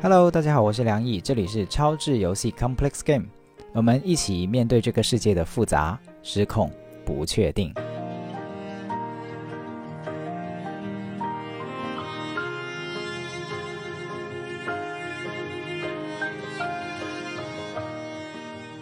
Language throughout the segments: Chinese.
Hello，大家好，我是梁毅，这里是超智游戏 Complex Game，我们一起面对这个世界的复杂、失控、不确定。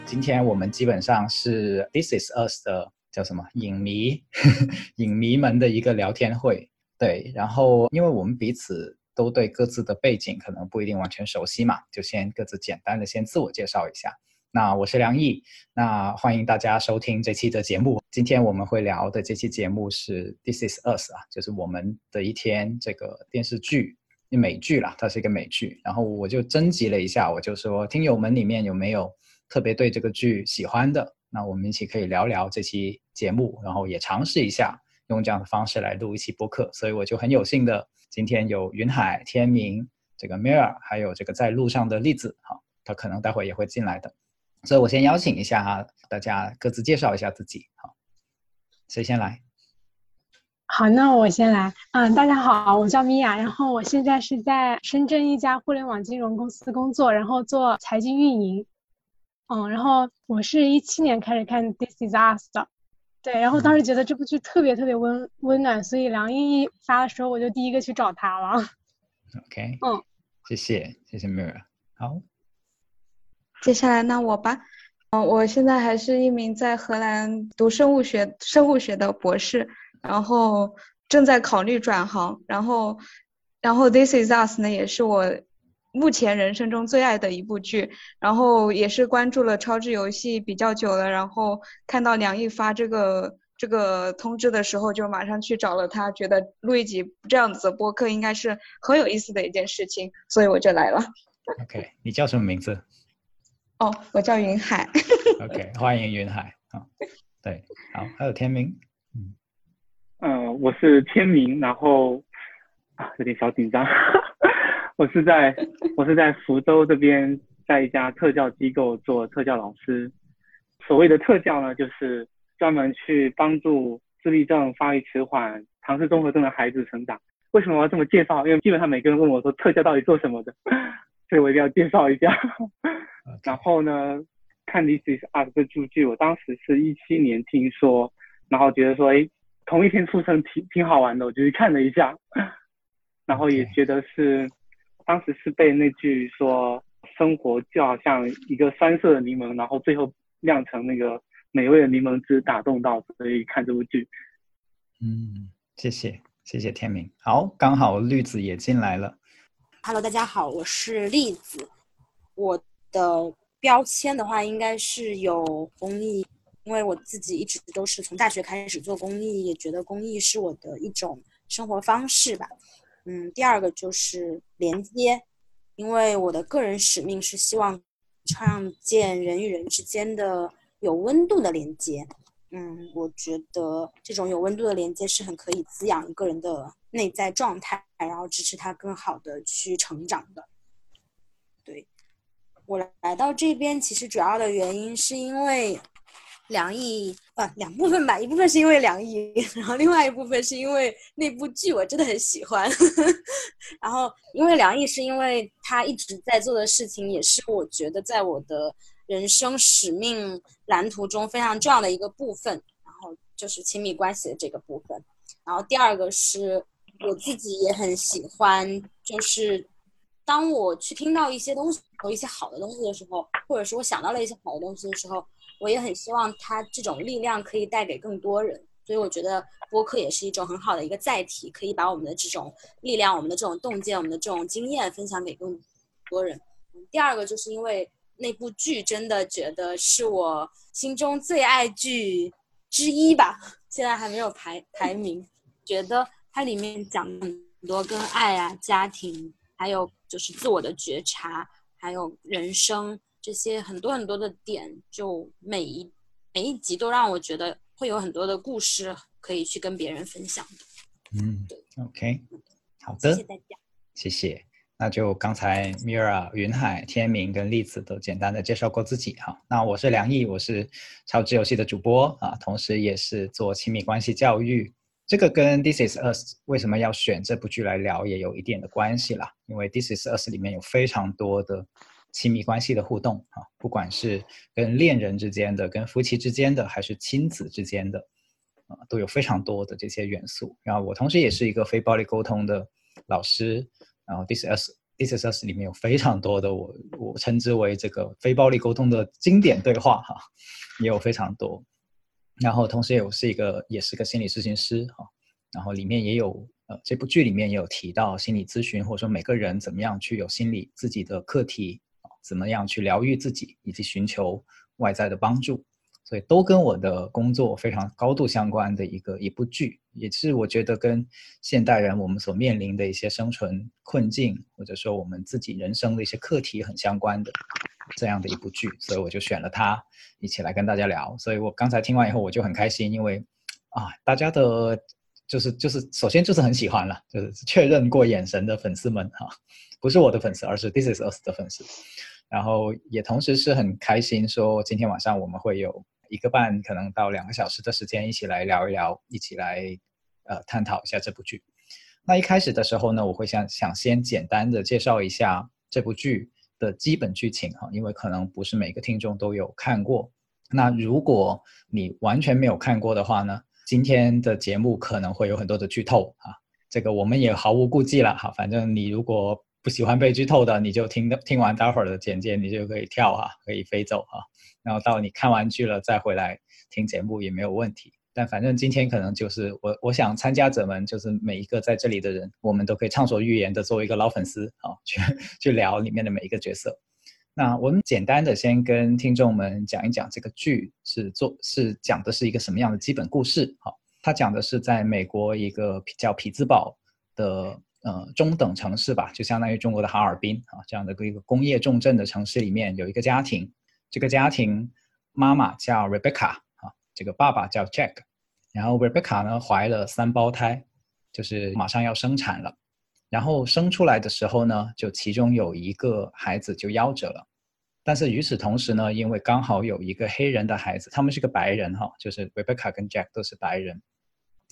今天我们基本上是 This is Us 的叫什么影迷 影迷们的一个聊天会，对，然后因为我们彼此。都对各自的背景可能不一定完全熟悉嘛，就先各自简单的先自我介绍一下。那我是梁毅，那欢迎大家收听这期的节目。今天我们会聊的这期节目是《This Is Us》啊，就是我们的一天这个电视剧美剧啦，它是一个美剧。然后我就征集了一下，我就说听友们里面有没有特别对这个剧喜欢的，那我们一起可以聊聊这期节目，然后也尝试一下用这样的方式来录一期播客。所以我就很有幸的。今天有云海、天明、这个 Mir，还有这个在路上的栗子，哈，他可能待会也会进来的，所以我先邀请一下大家各自介绍一下自己，好，谁先来？好，那我先来，嗯，大家好，我叫米娅，然后我现在是在深圳一家互联网金融公司工作，然后做财经运营，嗯，然后我是一七年开始看 This Is Us 的。对，然后当时觉得这部剧特别特别温温暖，所以梁毅一发的时候，我就第一个去找他了。OK，嗯，谢谢谢谢 Mir。好，接下来那我吧，嗯，我现在还是一名在荷兰读生物学生物学的博士，然后正在考虑转行，然后然后 This Is Us 呢也是我。目前人生中最爱的一部剧，然后也是关注了超智游戏比较久了，然后看到梁毅发这个这个通知的时候，就马上去找了他，觉得录一集这样子的播客应该是很有意思的一件事情，所以我就来了。OK，你叫什么名字？哦，我叫云海。OK，欢迎云海。好，对，好，还有天明。嗯，嗯，我是天明，然后啊，有点小紧张。我是在，我是在福州这边，在一家特教机构做特教老师。所谓的特教呢，就是专门去帮助自闭症、发育迟缓、唐氏综合症的孩子成长。为什么我要这么介绍？因为基本上每个人问我说特教到底做什么的，所以我一定要介绍一下。然后呢，看《This Is Us》的剧剧，我当时是一七年听说，然后觉得说，哎，同一天出生挺挺好玩的，我就去看了一下，然后也觉得是。当时是被那句说生活就好像一个酸涩的柠檬，然后最后酿成那个美味的柠檬汁打动到，所以看这部剧。嗯，谢谢谢谢天明。好，刚好绿子也进来了。Hello，大家好，我是栗子。我的标签的话应该是有公益，因为我自己一直都是从大学开始做公益，也觉得公益是我的一种生活方式吧。嗯，第二个就是连接，因为我的个人使命是希望创建人与人之间的有温度的连接。嗯，我觉得这种有温度的连接是很可以滋养一个人的内在状态，然后支持他更好的去成长的。对我来到这边，其实主要的原因是因为。梁毅，啊，两部分吧，一部分是因为梁毅，然后另外一部分是因为那部剧我真的很喜欢。然后因为梁毅是因为他一直在做的事情，也是我觉得在我的人生使命蓝图中非常重要的一个部分。然后就是亲密关系的这个部分。然后第二个是我自己也很喜欢，就是当我去听到一些东西和一些好的东西的时候，或者是我想到了一些好的东西的时候。我也很希望他这种力量可以带给更多人，所以我觉得播客也是一种很好的一个载体，可以把我们的这种力量、我们的这种洞见、我们的这种经验分享给更多人。第二个就是因为那部剧真的觉得是我心中最爱剧之一吧，现在还没有排排名。觉得它里面讲很多跟爱啊、家庭，还有就是自我的觉察，还有人生。这些很多很多的点，就每一每一集都让我觉得会有很多的故事可以去跟别人分享的。嗯，对，OK，好的，谢谢大家，谢谢。那就刚才 Mira、云海、天明跟栗子都简单的介绍过自己哈。那我是梁毅，我是超值游戏的主播啊，同时也是做亲密关系教育这个跟《This Is Us》为什么要选这部剧来聊也有一点的关系啦。因为《This Is Us》里面有非常多的亲密关系的互动啊，不管是跟恋人之间的、跟夫妻之间的，还是亲子之间的，啊，都有非常多的这些元素。然后我同时也是一个非暴力沟通的老师，然后《This Is This is》里面有非常多的我我称之为这个非暴力沟通的经典对话哈，也有非常多。然后同时也是一个也是个心理咨询师哈，然后里面也有呃这部剧里面也有提到心理咨询或者说每个人怎么样去有心理自己的课题，怎么样去疗愈自己以及寻求外在的帮助，所以都跟我的工作非常高度相关的一个一部剧，也是我觉得跟现代人我们所面临的一些生存困境或者说我们自己人生的一些课题很相关的。这样的一部剧，所以我就选了它一起来跟大家聊。所以我刚才听完以后，我就很开心，因为啊，大家的，就是就是首先就是很喜欢了，就是确认过眼神的粉丝们哈，不是我的粉丝，而是 This Is Us 的粉丝。然后也同时是很开心，说今天晚上我们会有一个半可能到两个小时的时间，一起来聊一聊，一起来呃探讨一下这部剧。那一开始的时候呢，我会想想先简单的介绍一下这部剧。的基本剧情哈，因为可能不是每个听众都有看过。那如果你完全没有看过的话呢，今天的节目可能会有很多的剧透啊。这个我们也毫无顾忌了哈，反正你如果不喜欢被剧透的，你就听听完待会儿的简介，你就可以跳哈，可以飞走哈。然后到你看完剧了再回来听节目也没有问题。但反正今天可能就是我，我想参加者们就是每一个在这里的人，我们都可以畅所欲言的作为一个老粉丝啊，去去聊里面的每一个角色。那我们简单的先跟听众们讲一讲这个剧是做是讲的是一个什么样的基本故事。好，它讲的是在美国一个叫匹兹堡的呃中等城市吧，就相当于中国的哈尔滨啊这样的一个工业重镇的城市里面有一个家庭，这个家庭妈妈叫 Rebecca 啊。这个爸爸叫 Jack，然后 Rebecca 呢怀了三胞胎，就是马上要生产了，然后生出来的时候呢，就其中有一个孩子就夭折了，但是与此同时呢，因为刚好有一个黑人的孩子，他们是个白人哈，就是 Rebecca 跟 Jack 都是白人，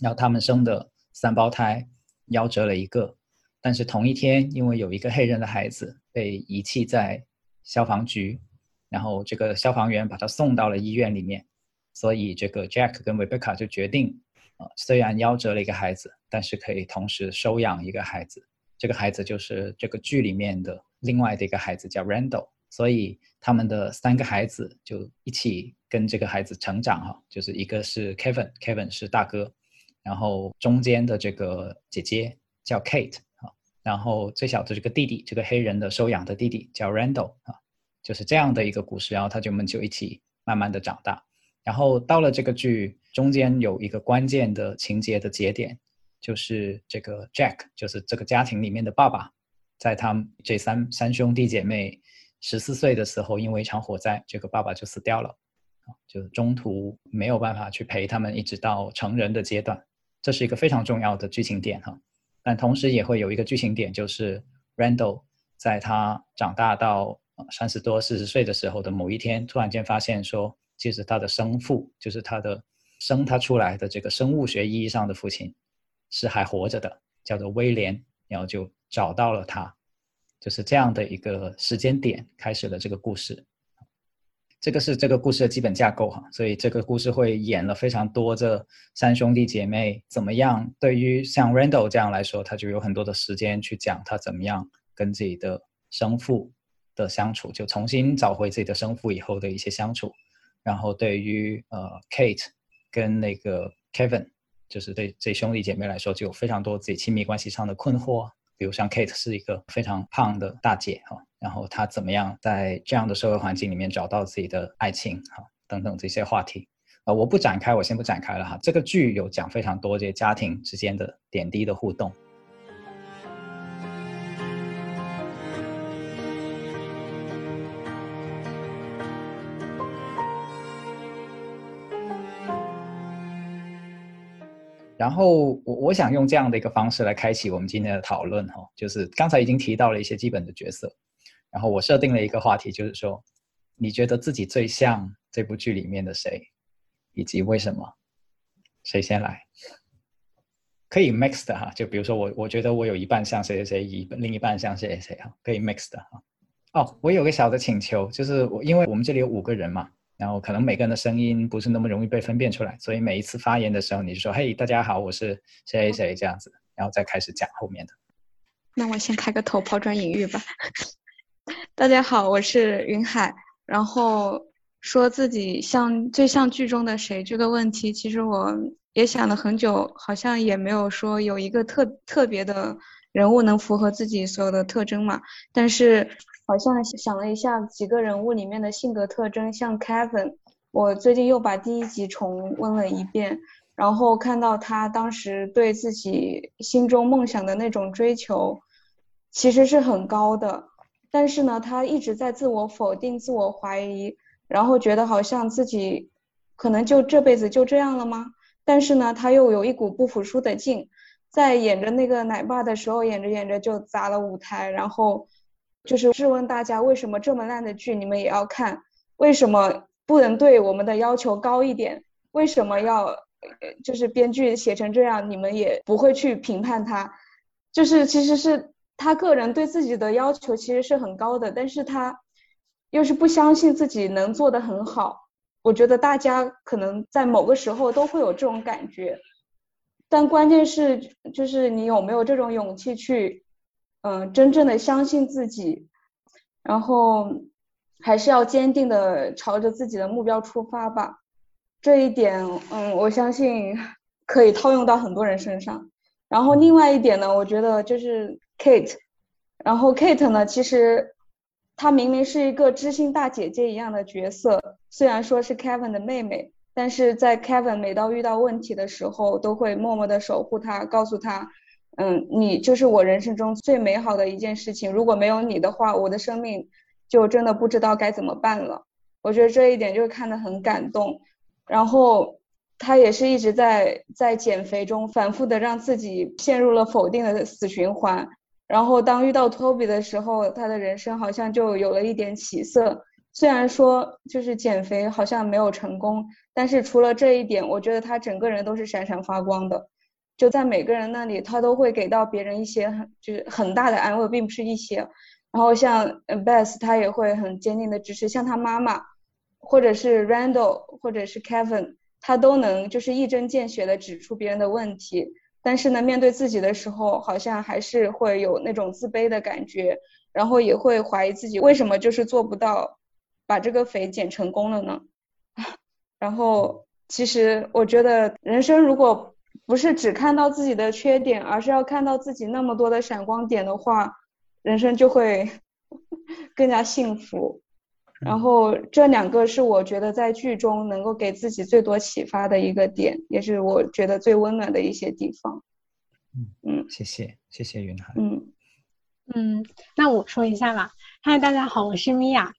然后他们生的三胞胎夭折了一个，但是同一天，因为有一个黑人的孩子被遗弃在消防局，然后这个消防员把他送到了医院里面。所以这个 Jack 跟 Rebecca 就决定，呃，虽然夭折了一个孩子，但是可以同时收养一个孩子。这个孩子就是这个剧里面的另外的一个孩子，叫 Randall。所以他们的三个孩子就一起跟这个孩子成长哈，就是一个是 Kevin，Kevin 是大哥，然后中间的这个姐姐叫 Kate，然后最小的这个弟弟，这个黑人的收养的弟弟叫 Randall 啊，就是这样的一个故事。然后他就们就一起慢慢的长大。然后到了这个剧中间有一个关键的情节的节点，就是这个 Jack，就是这个家庭里面的爸爸，在他们这三三兄弟姐妹十四岁的时候，因为一场火灾，这个爸爸就死掉了，就中途没有办法去陪他们一直到成人的阶段，这是一个非常重要的剧情点哈。但同时也会有一个剧情点，就是 Randall 在他长大到三十多四十岁的时候的某一天，突然间发现说。其实他的生父，就是他的生他出来的这个生物学意义上的父亲，是还活着的，叫做威廉。然后就找到了他，就是这样的一个时间点开始了这个故事。这个是这个故事的基本架构哈，所以这个故事会演了非常多这三兄弟姐妹怎么样。对于像 Randall 这样来说，他就有很多的时间去讲他怎么样跟自己的生父的相处，就重新找回自己的生父以后的一些相处。然后对于呃 Kate 跟那个 Kevin，就是对这兄弟姐妹来说，就有非常多自己亲密关系上的困惑。比如像 Kate 是一个非常胖的大姐哈，然后他怎么样在这样的社会环境里面找到自己的爱情哈，等等这些话题，啊，我不展开，我先不展开了哈。这个剧有讲非常多这些家庭之间的点滴的互动。然后我我想用这样的一个方式来开启我们今天的讨论哈，就是刚才已经提到了一些基本的角色，然后我设定了一个话题，就是说你觉得自己最像这部剧里面的谁，以及为什么？谁先来？可以 mix 的哈，就比如说我我觉得我有一半像谁谁谁，一另一半像谁谁谁哈，可以 mix 的哈。哦，我有个小的请求，就是我因为我们这里有五个人嘛，然后可能每个人的声音不是那么容易被分辨出来，所以每一次发言的时候，你就说嘿，大家好，我是谁谁谁这样子，然后再开始讲后面的。那我先开个头，抛砖引玉吧。大家好，我是云海。然后说自己像最像剧中的谁这个问题，其实我也想了很久，好像也没有说有一个特特别的人物能符合自己所有的特征嘛。但是好像想了一下几个人物里面的性格特征，像 Kevin，我最近又把第一集重温了一遍。然后看到他当时对自己心中梦想的那种追求，其实是很高的，但是呢，他一直在自我否定、自我怀疑，然后觉得好像自己可能就这辈子就这样了吗？但是呢，他又有一股不服输的劲，在演着那个奶爸的时候，演着演着就砸了舞台，然后就是质问大家为什么这么烂的剧你们也要看？为什么不能对我们的要求高一点？为什么要？就是编剧写成这样，你们也不会去评判他。就是其实是他个人对自己的要求其实是很高的，但是他又是不相信自己能做得很好。我觉得大家可能在某个时候都会有这种感觉，但关键是就是你有没有这种勇气去，嗯，真正的相信自己，然后还是要坚定的朝着自己的目标出发吧。这一点，嗯，我相信可以套用到很多人身上。然后另外一点呢，我觉得就是 Kate，然后 Kate 呢，其实她明明是一个知心大姐姐一样的角色，虽然说是 Kevin 的妹妹，但是在 Kevin 每到遇到问题的时候，都会默默的守护他，告诉他，嗯，你就是我人生中最美好的一件事情，如果没有你的话，我的生命就真的不知道该怎么办了。我觉得这一点就看得很感动。然后他也是一直在在减肥中反复的让自己陷入了否定的死循环。然后当遇到托比的时候，他的人生好像就有了一点起色。虽然说就是减肥好像没有成功，但是除了这一点，我觉得他整个人都是闪闪发光的。就在每个人那里，他都会给到别人一些很就是很大的安慰，并不是一些。然后像 Beth，他也会很坚定的支持，像他妈妈。或者是 Randall，或者是 Kevin，他都能就是一针见血的指出别人的问题，但是呢，面对自己的时候，好像还是会有那种自卑的感觉，然后也会怀疑自己为什么就是做不到把这个肥减成功了呢？然后其实我觉得人生如果不是只看到自己的缺点，而是要看到自己那么多的闪光点的话，人生就会 更加幸福。然后这两个是我觉得在剧中能够给自己最多启发的一个点，也是我觉得最温暖的一些地方。嗯嗯，谢谢谢谢云涵。嗯嗯，那我说一下吧。嗨，大家好，我是米娅。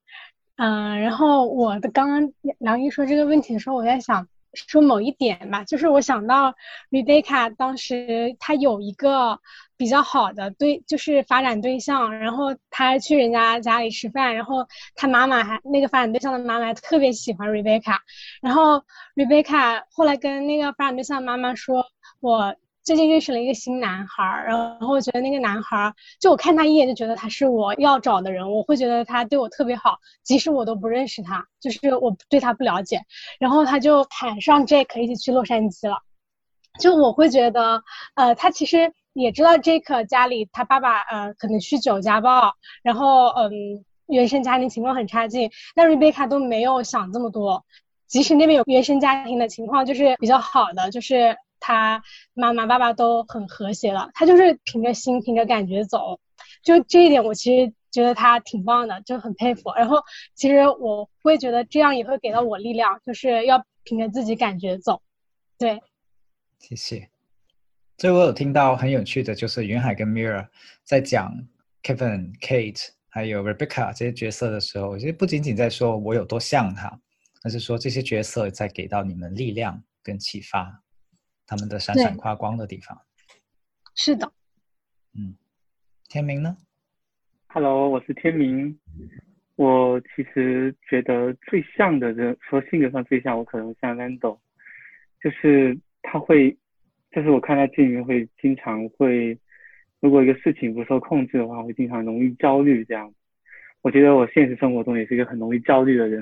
嗯，然后我的刚刚梁一说这个问题的时候，我在想说某一点吧，就是我想到 Rebecca 当时她有一个。比较好的对，就是发展对象，然后她去人家家里吃饭，然后她妈妈还那个发展对象的妈妈特别喜欢 Rebecca，然后 Rebecca 后来跟那个发展对象妈妈说，我最近认识了一个新男孩，然后我觉得那个男孩，就我看他一眼就觉得他是我要找的人，我会觉得他对我特别好，即使我都不认识他，就是我对他不了解，然后他就喊上 Jake 一起去洛杉矶了，就我会觉得，呃，他其实。也知道 Jake 家里他爸爸呃可能酗酒家暴，然后嗯原生家庭情况很差劲，但 Rebecca 都没有想这么多，即使那边有原生家庭的情况就是比较好的，就是他妈妈爸爸都很和谐了，他就是凭着心凭着感觉走，就这一点我其实觉得他挺棒的，就很佩服。然后其实我会觉得这样也会给到我力量，就是要凭着自己感觉走，对，谢谢。所以我有听到很有趣的，就是云海跟 Mirra 在讲 Kevin、Kate 还有 Rebecca 这些角色的时候，其实不仅仅在说我有多像他，而是说这些角色在给到你们力量跟启发，他们的闪闪发光的地方。是的。嗯，天明呢？Hello，我是天明。我其实觉得最像的人，说性格上最像，我可能像 Lando，就是他会。就是我看他剧里面会经常会，如果一个事情不受控制的话，会经常容易焦虑这样。我觉得我现实生活中也是一个很容易焦虑的人。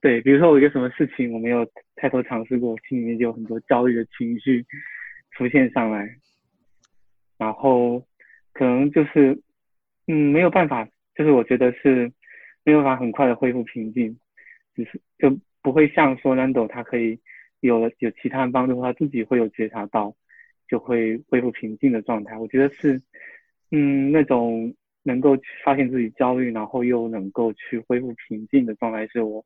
对，比如说我一个什么事情我没有太多尝试过，心里面就有很多焦虑的情绪浮现上来，然后可能就是嗯没有办法，就是我觉得是没有办法很快的恢复平静，只是就不会像说 Randall 他可以有了有其他人帮助，他自己会有觉察到，就会恢复平静的状态。我觉得是嗯那种能够发现自己焦虑，然后又能够去恢复平静的状态，是我。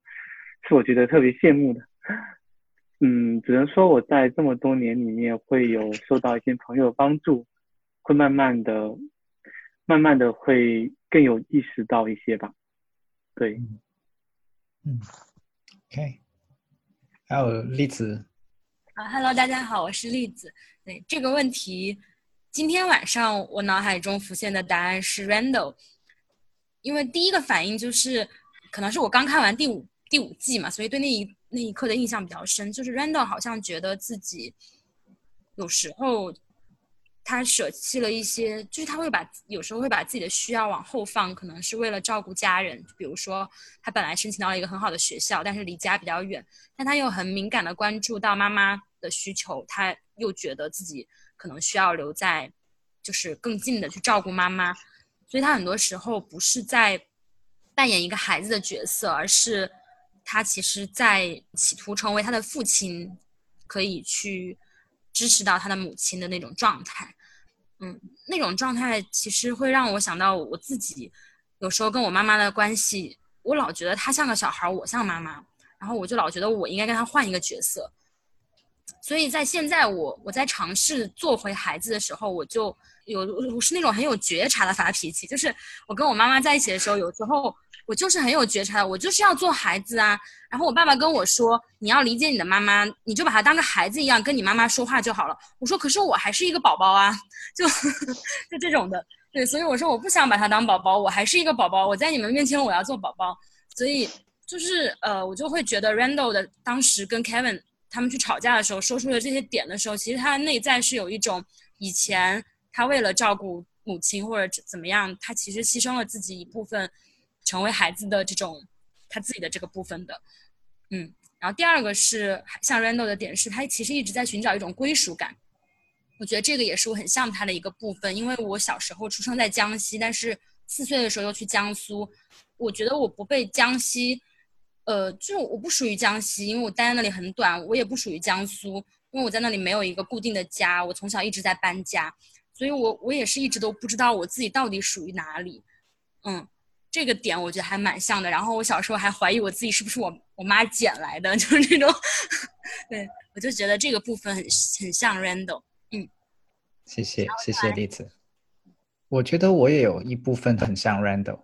是我觉得特别羡慕的，嗯，只能说我在这么多年里面会有受到一些朋友帮助，会慢慢的、慢慢的会更有意识到一些吧。对，嗯，OK，还有栗子。啊，Hello，大家好，我是栗子。对这个问题，今天晚上我脑海中浮现的答案是 Randall，因为第一个反应就是，可能是我刚看完第五。第五季嘛，所以对那一那一刻的印象比较深。就是 Randall 好像觉得自己有时候他舍弃了一些，就是他会把有时候会把自己的需要往后放，可能是为了照顾家人。比如说，他本来申请到了一个很好的学校，但是离家比较远，但他又很敏感的关注到妈妈的需求，他又觉得自己可能需要留在就是更近的去照顾妈妈，所以他很多时候不是在扮演一个孩子的角色，而是。他其实，在企图成为他的父亲，可以去支持到他的母亲的那种状态。嗯，那种状态其实会让我想到我自己，有时候跟我妈妈的关系，我老觉得她像个小孩，我像妈妈，然后我就老觉得我应该跟她换一个角色。所以在现在，我我在尝试做回孩子的时候，我就有我是那种很有觉察的发脾气，就是我跟我妈妈在一起的时候，有时候。我就是很有觉察的，我就是要做孩子啊。然后我爸爸跟我说：“你要理解你的妈妈，你就把她当个孩子一样跟你妈妈说话就好了。”我说：“可是我还是一个宝宝啊，就 就这种的。”对，所以我说我不想把她当宝宝，我还是一个宝宝。我在你们面前我要做宝宝，所以就是呃，我就会觉得 Randall 的当时跟 Kevin 他们去吵架的时候说出了这些点的时候，其实他的内在是有一种以前他为了照顾母亲或者怎么样，他其实牺牲了自己一部分。成为孩子的这种他自己的这个部分的，嗯，然后第二个是像 Randall 的点是，他其实一直在寻找一种归属感。我觉得这个也是我很像他的一个部分，因为我小时候出生在江西，但是四岁的时候又去江苏。我觉得我不被江西，呃，就我不属于江西，因为我待在那里很短。我也不属于江苏，因为我在那里没有一个固定的家。我从小一直在搬家，所以我我也是一直都不知道我自己到底属于哪里，嗯。这个点我觉得还蛮像的，然后我小时候还怀疑我自己是不是我我妈捡来的，就是那种，对我就觉得这个部分很很像 Randall，嗯，谢谢谢谢栗子，我觉得我也有一部分很像 Randall，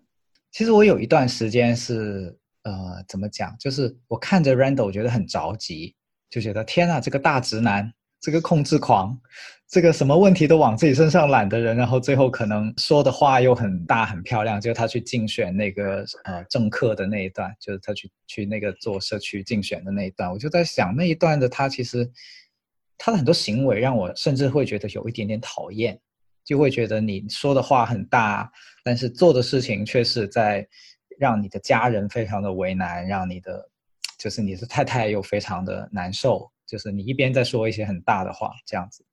其实我有一段时间是呃怎么讲，就是我看着 Randall 我觉得很着急，就觉得天啊这个大直男，这个控制狂。这个什么问题都往自己身上揽的人，然后最后可能说的话又很大很漂亮，就是他去竞选那个呃政客的那一段，就是他去去那个做社区竞选的那一段，我就在想那一段的他其实他的很多行为让我甚至会觉得有一点点讨厌，就会觉得你说的话很大，但是做的事情却是在让你的家人非常的为难，让你的就是你的太太又非常的难受，就是你一边在说一些很大的话这样子。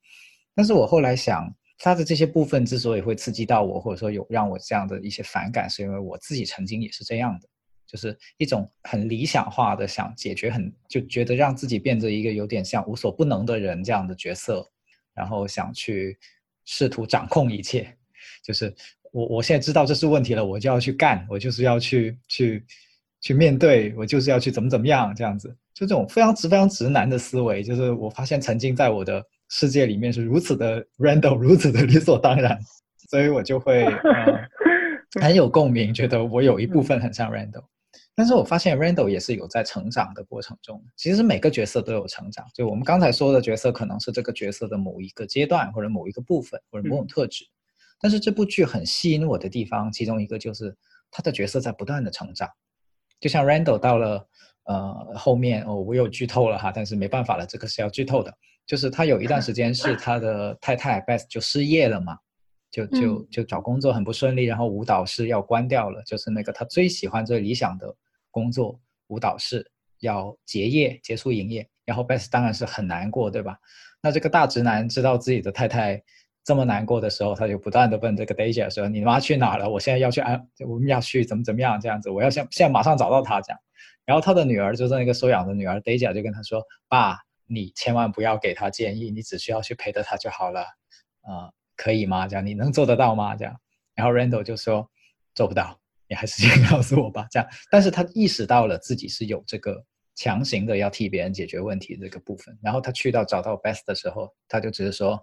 但是我后来想，他的这些部分之所以会刺激到我，或者说有让我这样的一些反感，是因为我自己曾经也是这样的，就是一种很理想化的想解决很就觉得让自己变成一个有点像无所不能的人这样的角色，然后想去试图掌控一切，就是我我现在知道这是问题了，我就要去干，我就是要去去去面对，我就是要去怎么怎么样这样子，就这种非常直非常直男的思维，就是我发现曾经在我的。世界里面是如此的 random，如此的 理所当然，所以我就会很有共鸣，觉得我有一部分很像 random。但是我发现 random 也是有在成长的过程中。其实每个角色都有成长，就我们刚才说的角色，可能是这个角色的某一个阶段，或者某一个部分，或者某种特质。但是这部剧很吸引我的地方，其中一个就是他的角色在不断的成长。就像 Randall 到了呃后面哦，我有剧透了哈，但是没办法了，这个是要剧透的。就是他有一段时间是他的太太 Beth 就失业了嘛，就就就找工作很不顺利，然后舞蹈室要关掉了，就是那个他最喜欢最理想的工作舞蹈室要结业结束营业，然后 Beth 当然是很难过，对吧？那这个大直男知道自己的太太这么难过的时候，他就不断的问这个 Deja 说：“你妈去哪了？我现在要去安，我们要去怎么怎么样这样子，我要现现在马上找到她这样。”然后他的女儿就是那个收养的女儿 Deja 就跟他说：“爸。”你千万不要给他建议，你只需要去陪着他就好了，啊，可以吗？这样你能做得到吗？这样，然后 Randall 就说做不到，你还是先告诉我吧。这样，但是他意识到了自己是有这个强行的要替别人解决问题这个部分。然后他去到找到 Best 的时候，他就只是说：“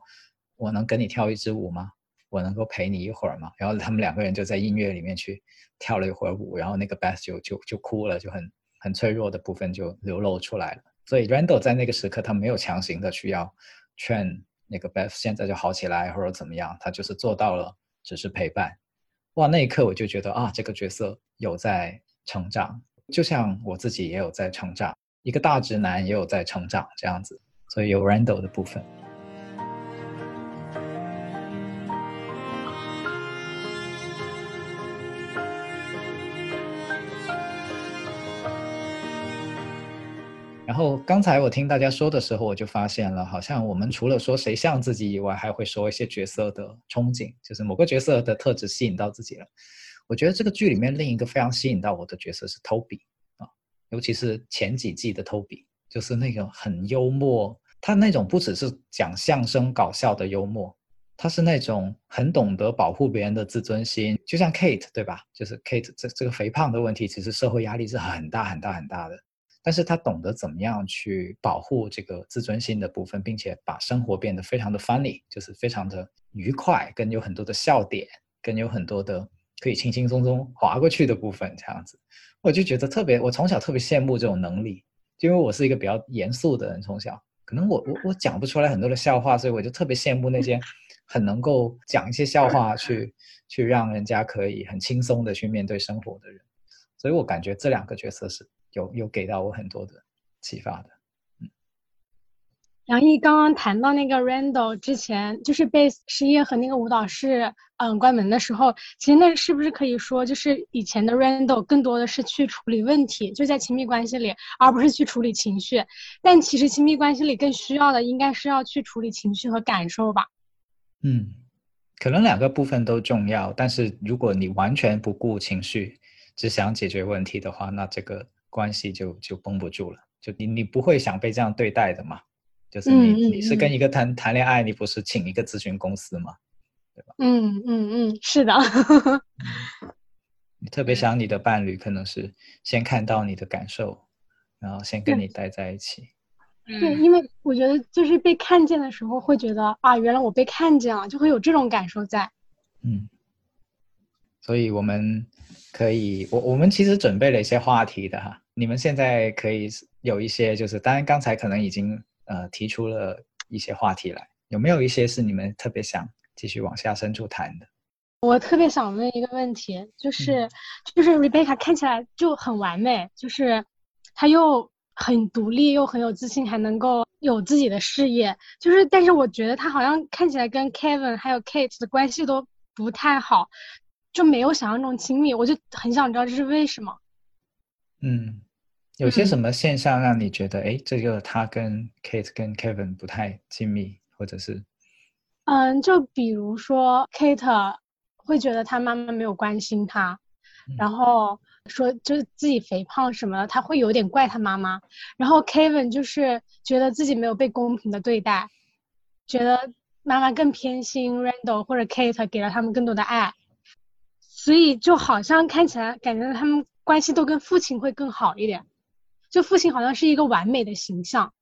我能跟你跳一支舞吗？我能够陪你一会儿吗？”然后他们两个人就在音乐里面去跳了一会儿舞，然后那个 Beth 就就就哭了，就很很脆弱的部分就流露出来了。所以 Randall 在那个时刻，他没有强行的去要劝那个 Beth 现在就好起来或者怎么样，他就是做到了，只是陪伴。哇，那一刻我就觉得啊，这个角色有在成长，就像我自己也有在成长，一个大直男也有在成长这样子，所以有 Randall 的部分。然后刚才我听大家说的时候，我就发现了，好像我们除了说谁像自己以外，还会说一些角色的憧憬，就是某个角色的特质吸引到自己了。我觉得这个剧里面另一个非常吸引到我的角色是 Toby 啊，尤其是前几季的 Toby，就是那种很幽默，他那种不只是讲相声搞笑的幽默，他是那种很懂得保护别人的自尊心，就像 Kate 对吧？就是 Kate 这这个肥胖的问题，其实社会压力是很大很大很大的。但是他懂得怎么样去保护这个自尊心的部分，并且把生活变得非常的 funny，就是非常的愉快，跟有很多的笑点，跟有很多的可以轻轻松松划过去的部分，这样子，我就觉得特别，我从小特别羡慕这种能力，因为我是一个比较严肃的人，从小可能我我我讲不出来很多的笑话，所以我就特别羡慕那些 很能够讲一些笑话去去让人家可以很轻松的去面对生活的人，所以我感觉这两个角色是。有有给到我很多的启发的，嗯。杨毅刚刚谈到那个 Randall 之前就是被失业和那个舞蹈室嗯关门的时候，其实那是不是可以说就是以前的 Randall 更多的是去处理问题，就在亲密关系里，而不是去处理情绪。但其实亲密关系里更需要的应该是要去处理情绪和感受吧？嗯，可能两个部分都重要，但是如果你完全不顾情绪，只想解决问题的话，那这个。关系就就绷不住了，就你你不会想被这样对待的嘛？就是你你是跟一个谈谈恋爱，你不是请一个咨询公司嘛？对吧？嗯嗯嗯，是的。你特别想你的伴侣，可能是先看到你的感受，然后先跟你待在一起。对，因为我觉得就是被看见的时候，会觉得啊，原来我被看见了，就会有这种感受在。嗯，所以我们可以，我我们其实准备了一些话题的哈。你们现在可以有一些，就是当然刚才可能已经呃提出了一些话题来，有没有一些是你们特别想继续往下深处谈的？我特别想问一个问题，就是就是 Rebecca 看起来就很完美，就是她又很独立，又很有自信，还能够有自己的事业，就是但是我觉得她好像看起来跟 Kevin 还有 Kate 的关系都不太好，就没有想象中亲密，我就很想知道这是为什么。嗯。有些什么现象让你觉得，哎，这个他跟 Kate 跟 Kevin 不太亲密，或者是？嗯，就比如说 Kate 会觉得他妈妈没有关心他，然后说就是自己肥胖什么的，他会有点怪他妈妈。然后 Kevin 就是觉得自己没有被公平的对待，觉得妈妈更偏心 Randall 或者 Kate 给了他们更多的爱，所以就好像看起来感觉他们关系都跟父亲会更好一点。就父亲好像是一个完美的形象，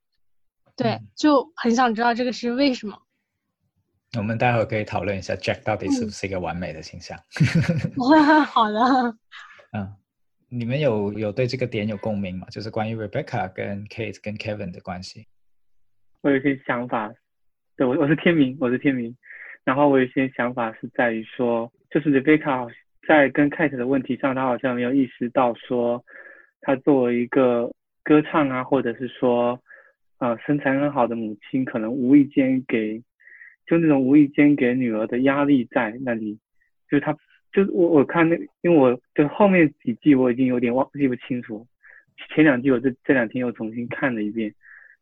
对，就很想知道这个是为什么。我们待会可以讨论一下 Jack 到底是不是一个完美的形象。好的。嗯，你们有有对这个点有共鸣吗？就是关于 Rebecca 跟 Kate 跟 Kevin 的关系。我有一些想法，对我我是天明，我是天明。然后我有一些想法是在于说，就是 Rebecca 在跟 Kate 的问题上，她好像没有意识到说，她作为一个。歌唱啊，或者是说，呃身材很好的母亲可能无意间给，就那种无意间给女儿的压力在那里，就是他，就是我我看那，因为我就后面几季我已经有点忘记不清楚，前两季我这这两天又重新看了一遍，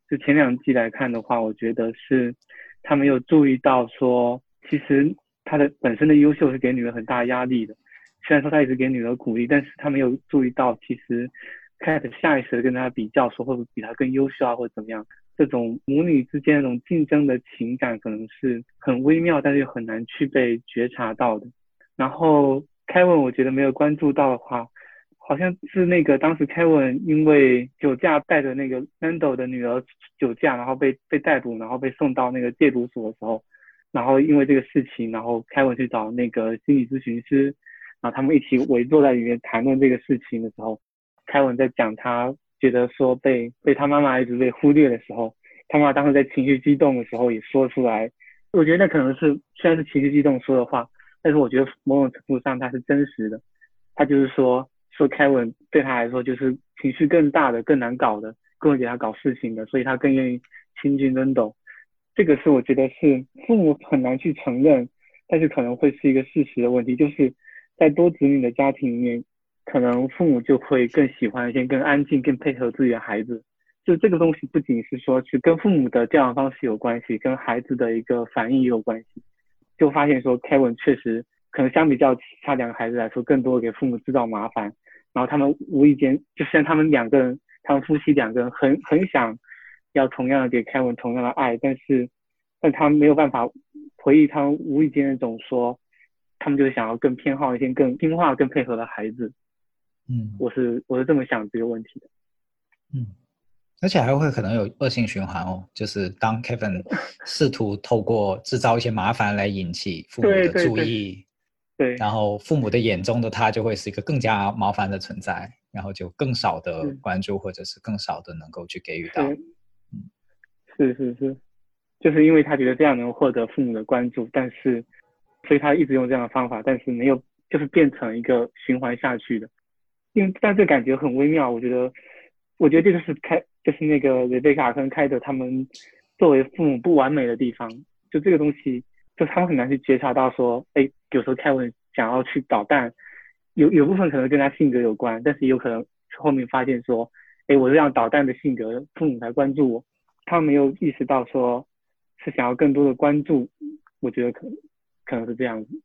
就前两季来看的话，我觉得是他没有注意到说，其实他的本身的优秀是给女儿很大压力的。虽然说他一直给女儿鼓励，但是他没有注意到，其实 Cat 下意识的跟他比较，说会不会比他更优秀啊，或者怎么样？这种母女之间那种竞争的情感，可能是很微妙，但是又很难去被觉察到的。然后 Kevin 我觉得没有关注到的话，好像是那个当时 Kevin 因为酒驾带着那个 Lando 的女儿酒驾，然后被被逮捕，然后被送到那个戒毒所的时候，然后因为这个事情，然后 Kevin 去找那个心理咨询师。然后他们一起围坐在里面谈论这个事情的时候，凯文在讲他觉得说被被他妈妈一直被忽略的时候，他妈妈当时在情绪激动的时候也说出来，我觉得那可能是虽然是情绪激动说的话，但是我觉得某种程度上他是真实的，他就是说说凯文对他来说就是情绪更大的、更难搞的、更给他搞事情的，所以他更愿意亲近温斗，这个是我觉得是父母很难去承认，但是可能会是一个事实的问题，就是。在多子女的家庭里面，可能父母就会更喜欢一些更安静、更配合自己的孩子。就这个东西，不仅是说是跟父母的教养方式有关系，跟孩子的一个反应也有关系。就发现说，Kevin 确实可能相比较其他两个孩子来说，更多给父母制造麻烦。然后他们无意间，就像他们两个人，他们夫妻两个人很很想要同样的给 Kevin 同样的爱，但是但他们没有办法回忆他们无意间那种说。他们就是想要更偏好一些更听话、更配合的孩子。嗯，我是我是这么想这个问题的。嗯，而且还会可能有恶性循环哦，就是当 Kevin 试图透过制造一些麻烦来引起父母的注意，对，然后父母的眼中的他就会是一个更加麻烦的存在，然后就更少的关注或者是更少的能够去给予到。嗯，是是是，就是因为他觉得这样能获得父母的关注，但是。所以他一直用这样的方法，但是没有，就是变成一个循环下去的。因为但这感觉很微妙，我觉得，我觉得这个是开，就是那个雷贝卡跟开的他们作为父母不完美的地方。就这个东西，就他们很难去觉察到说，哎，有时候凯文想要去捣蛋，有有部分可能跟他性格有关，但是也有可能后面发现说，哎，我这样捣蛋的性格，父母才关注我。他们没有意识到说，是想要更多的关注。我觉得可。可能是这样子。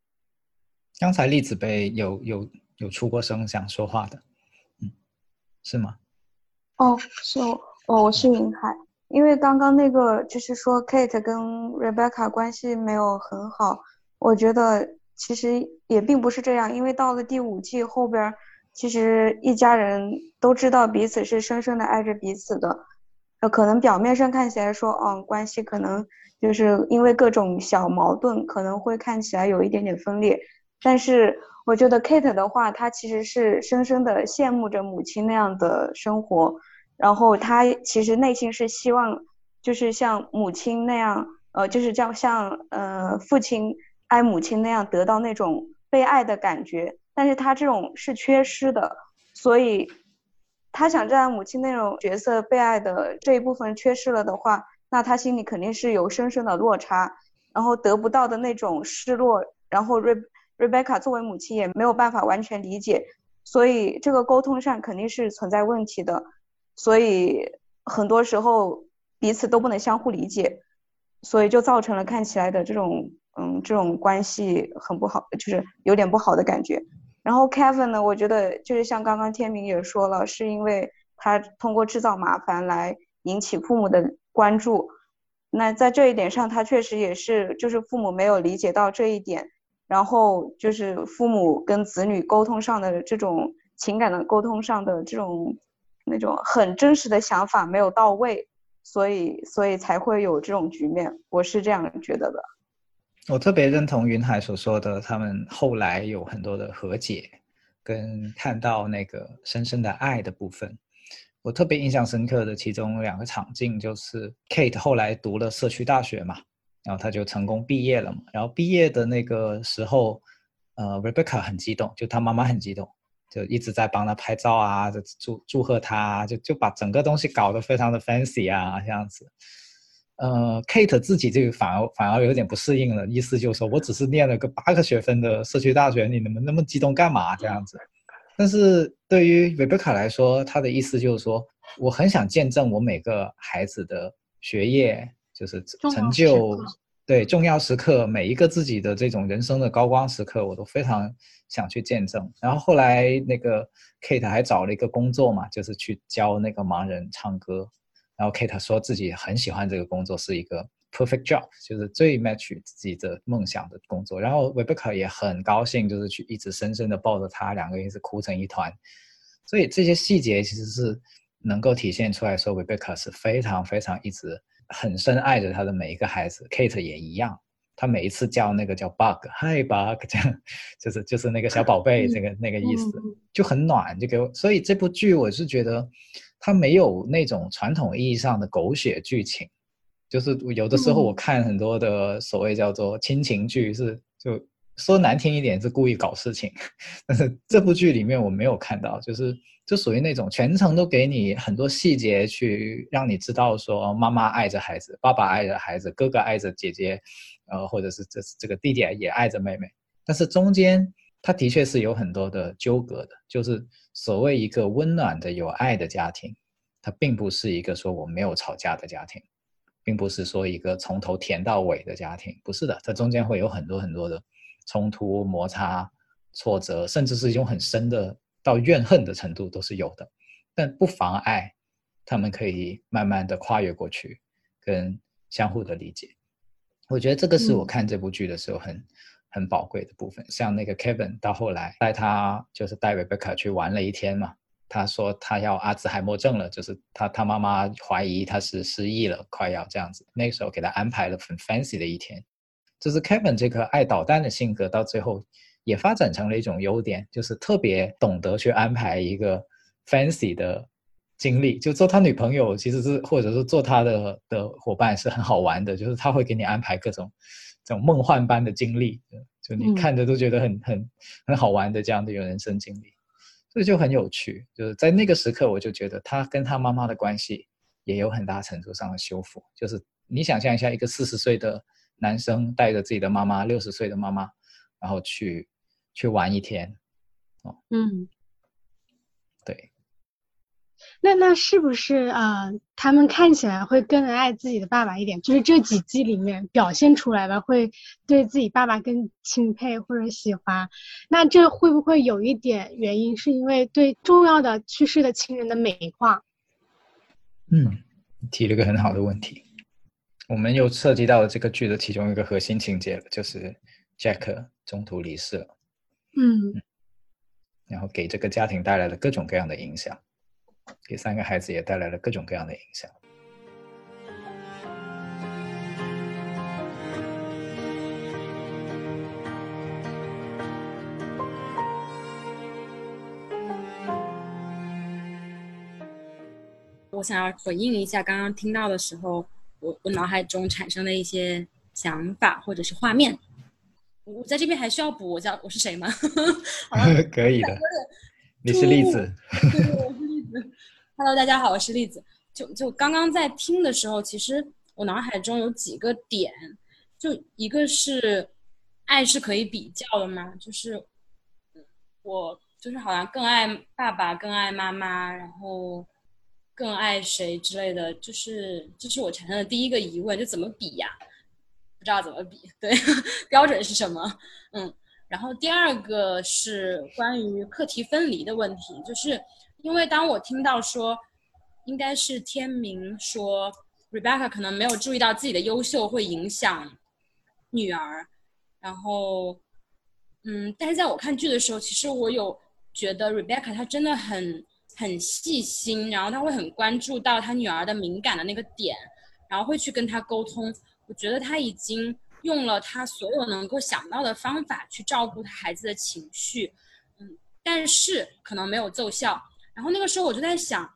刚才栗子被有有有出过声想说话的，嗯，是吗？哦，是哦，我是云海。因为刚刚那个就是说，Kate 跟 Rebecca 关系没有很好，我觉得其实也并不是这样。因为到了第五季后边，其实一家人都知道彼此是深深的爱着彼此的。呃，可能表面上看起来说，嗯，关系可能。就是因为各种小矛盾，可能会看起来有一点点分裂，但是我觉得 Kate 的话，她其实是深深的羡慕着母亲那样的生活，然后她其实内心是希望，就是像母亲那样，呃，就是叫像呃父亲爱母亲那样得到那种被爱的感觉，但是他这种是缺失的，所以他想在母亲那种角色被爱的这一部分缺失了的话。那他心里肯定是有深深的落差，然后得不到的那种失落，然后瑞 Rebecca 作为母亲也没有办法完全理解，所以这个沟通上肯定是存在问题的，所以很多时候彼此都不能相互理解，所以就造成了看起来的这种嗯这种关系很不好，就是有点不好的感觉。然后 Kevin 呢，我觉得就是像刚刚天明也说了，是因为他通过制造麻烦来引起父母的。关注，那在这一点上，他确实也是，就是父母没有理解到这一点，然后就是父母跟子女沟通上的这种情感的沟通上的这种那种很真实的想法没有到位，所以所以才会有这种局面，我是这样觉得的。我特别认同云海所说的，他们后来有很多的和解，跟看到那个深深的爱的部分。我特别印象深刻的其中两个场景，就是 Kate 后来读了社区大学嘛，然后他就成功毕业了嘛。然后毕业的那个时候，呃，Rebecca 很激动，就他妈妈很激动，就一直在帮他拍照啊，就祝祝贺他，就就把整个东西搞得非常的 fancy 啊，这样子。呃，Kate 自己这个反而反而有点不适应了，意思就是说我只是念了个八个学分的社区大学，你们那么激动干嘛这样子？但是对于 Rebecca 来说，他的意思就是说，我很想见证我每个孩子的学业，就是成就，对重要时刻，每一个自己的这种人生的高光时刻，我都非常想去见证。然后后来那个 Kate 还找了一个工作嘛，就是去教那个盲人唱歌。然后 Kate 说自己很喜欢这个工作，是一个 perfect job，就是最 match 自己的梦想的工作。然后 Rebecca 也很高兴，就是去一直深深的抱着他，两个人是哭成一团。所以这些细节其实是能够体现出来说，Rebecca 是非常非常一直很深爱着他的每一个孩子。Kate 也一样，他每一次叫那个叫 Bug，Hi Bug，这样就是就是那个小宝贝，这个那个意思就很暖，就给我。所以这部剧我是觉得。它没有那种传统意义上的狗血剧情，就是有的时候我看很多的所谓叫做亲情剧，是就说难听一点是故意搞事情，但是这部剧里面我没有看到，就是就属于那种全程都给你很多细节去让你知道说妈妈爱着孩子，爸爸爱着孩子，哥哥爱着姐姐，呃，或者是这这个弟弟也爱着妹妹，但是中间它的确是有很多的纠葛的，就是。所谓一个温暖的有爱的家庭，它并不是一个说我没有吵架的家庭，并不是说一个从头甜到尾的家庭，不是的，它中间会有很多很多的冲突、摩擦、挫折，甚至是一种很深的到怨恨的程度都是有的，但不妨碍他们可以慢慢的跨越过去，跟相互的理解。我觉得这个是我看这部剧的时候很。很宝贵的部分，像那个 Kevin 到后来带他就是带 Rebecca 去玩了一天嘛，他说他要阿兹海默症了，就是他他妈妈怀疑他是失忆了，快要这样子。那个时候给他安排了很 fancy 的一天，就是 Kevin 这个爱捣蛋的性格到最后也发展成了一种优点，就是特别懂得去安排一个 fancy 的经历。就做他女朋友其实是或者是做他的的伙伴是很好玩的，就是他会给你安排各种。这种梦幻般的经历，就你看着都觉得很很很好玩的这样的一个人生经历，所以就很有趣。就是在那个时刻，我就觉得他跟他妈妈的关系也有很大程度上的修复。就是你想象一下，一个四十岁的男生带着自己的妈妈，六十岁的妈妈，然后去去玩一天，哦，嗯，对。那那是不是啊？他们看起来会更爱自己的爸爸一点，就是这几季里面表现出来的，会对自己爸爸更钦佩或者喜欢。那这会不会有一点原因，是因为对重要的去世的亲人的美化？嗯，提了个很好的问题。我们又涉及到了这个剧的其中一个核心情节了，就是 Jack 中途离世了。嗯，然后给这个家庭带来了各种各样的影响。给三个孩子也带来了各种各样的影响。我想要回应一下刚刚听到的时候，我我脑海中产生的一些想法或者是画面。我在这边还需要补我叫我是谁吗？可以的，你是栗子。Hello，大家好，我是栗子。就就刚刚在听的时候，其实我脑海中有几个点，就一个是爱是可以比较的吗？就是我就是好像更爱爸爸，更爱妈妈，然后更爱谁之类的，就是这是我产生的第一个疑问，就怎么比呀？不知道怎么比，对，标准是什么？嗯，然后第二个是关于课题分离的问题，就是。因为当我听到说，应该是天明说，Rebecca 可能没有注意到自己的优秀会影响女儿，然后，嗯，但是在我看剧的时候，其实我有觉得 Rebecca 她真的很很细心，然后她会很关注到她女儿的敏感的那个点，然后会去跟她沟通。我觉得她已经用了她所有能够想到的方法去照顾她孩子的情绪，嗯，但是可能没有奏效。然后那个时候我就在想，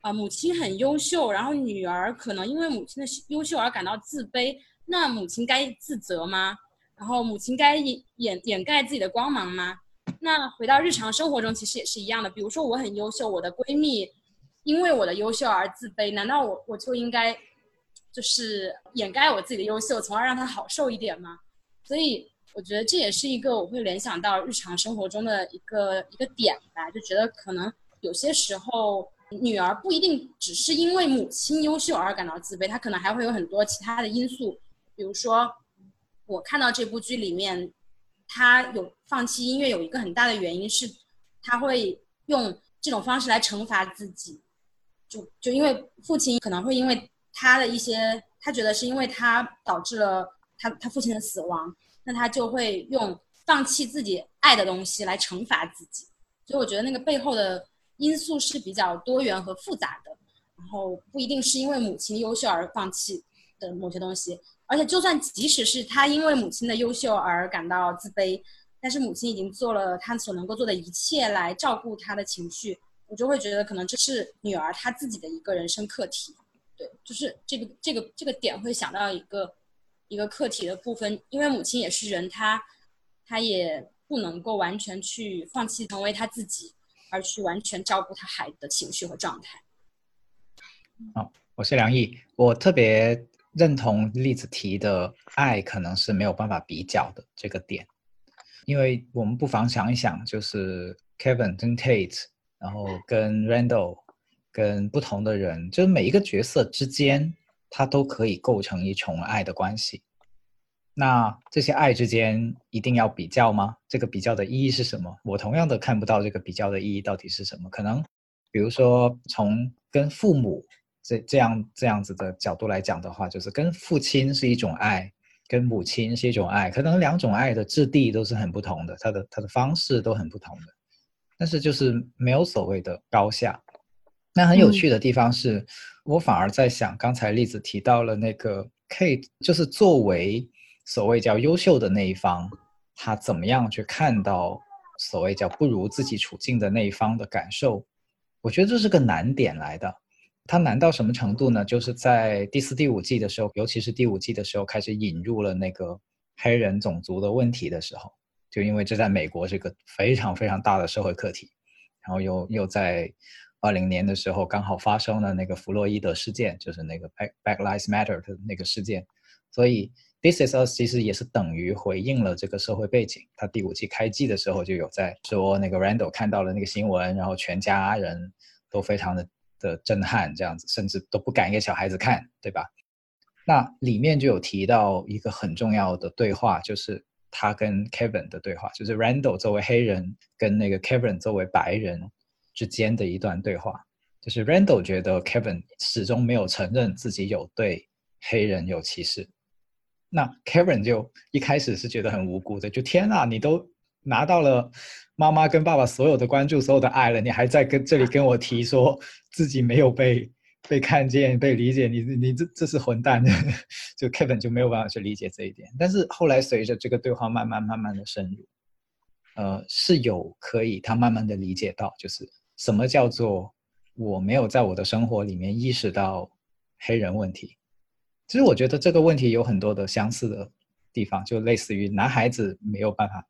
啊，母亲很优秀，然后女儿可能因为母亲的优秀而感到自卑，那母亲该自责吗？然后母亲该掩掩掩盖自己的光芒吗？那回到日常生活中，其实也是一样的。比如说我很优秀，我的闺蜜因为我的优秀而自卑，难道我我就应该就是掩盖我自己的优秀，从而让他好受一点吗？所以我觉得这也是一个我会联想到日常生活中的一个一个点吧，就觉得可能有些时候女儿不一定只是因为母亲优秀而感到自卑，她可能还会有很多其他的因素，比如说我看到这部剧里面。他有放弃音乐，有一个很大的原因是，他会用这种方式来惩罚自己，就就因为父亲可能会因为他的一些，他觉得是因为他导致了他他父亲的死亡，那他就会用放弃自己爱的东西来惩罚自己，所以我觉得那个背后的因素是比较多元和复杂的，然后不一定是因为母亲优秀而放弃的某些东西。而且，就算即使是他因为母亲的优秀而感到自卑，但是母亲已经做了他所能够做的一切来照顾他的情绪，我就会觉得可能这是女儿她自己的一个人生课题。对，就是这个这个这个点会想到一个一个课题的部分，因为母亲也是人，她她也不能够完全去放弃成为她自己，而去完全照顾她孩子的情绪和状态。好，我是梁毅，我特别。认同栗子提的爱可能是没有办法比较的这个点，因为我们不妨想一想，就是 Kevin 跟 Tate，然后跟 Randall，跟不同的人，就是每一个角色之间，它都可以构成一重爱的关系。那这些爱之间一定要比较吗？这个比较的意义是什么？我同样的看不到这个比较的意义到底是什么。可能，比如说从跟父母。这这样这样子的角度来讲的话，就是跟父亲是一种爱，跟母亲是一种爱，可能两种爱的质地都是很不同的，它的它的方式都很不同的，但是就是没有所谓的高下。那很有趣的地方是，我反而在想，刚才例子提到了那个 Kate，就是作为所谓叫优秀的那一方，他怎么样去看到所谓叫不如自己处境的那一方的感受？我觉得这是个难点来的。它难到什么程度呢？就是在第四、第五季的时候，尤其是第五季的时候，开始引入了那个黑人种族的问题的时候，就因为这在美国是个非常非常大的社会课题，然后又又在二零年的时候刚好发生了那个弗洛伊德事件，就是那个 “Back Black Lives Matter 的那个事件，所以 This is us 其实也是等于回应了这个社会背景。他第五季开季的时候就有在说，那个 Randall 看到了那个新闻，然后全家人都非常的。的震撼，这样子甚至都不敢给小孩子看，对吧？那里面就有提到一个很重要的对话，就是他跟 Kevin 的对话，就是 Randall 作为黑人跟那个 Kevin 作为白人之间的一段对话。就是 Randall 觉得 Kevin 始终没有承认自己有对黑人有歧视，那 Kevin 就一开始是觉得很无辜的，就天啊，你都拿到了。妈妈跟爸爸所有的关注，所有的爱了，你还在跟这里跟我提说自己没有被被看见、被理解，你你这这是混蛋，就 Kevin 就没有办法去理解这一点。但是后来随着这个对话慢慢慢慢的深入，呃，是有可以他慢慢的理解到，就是什么叫做我没有在我的生活里面意识到黑人问题。其实我觉得这个问题有很多的相似的地方，就类似于男孩子没有办法。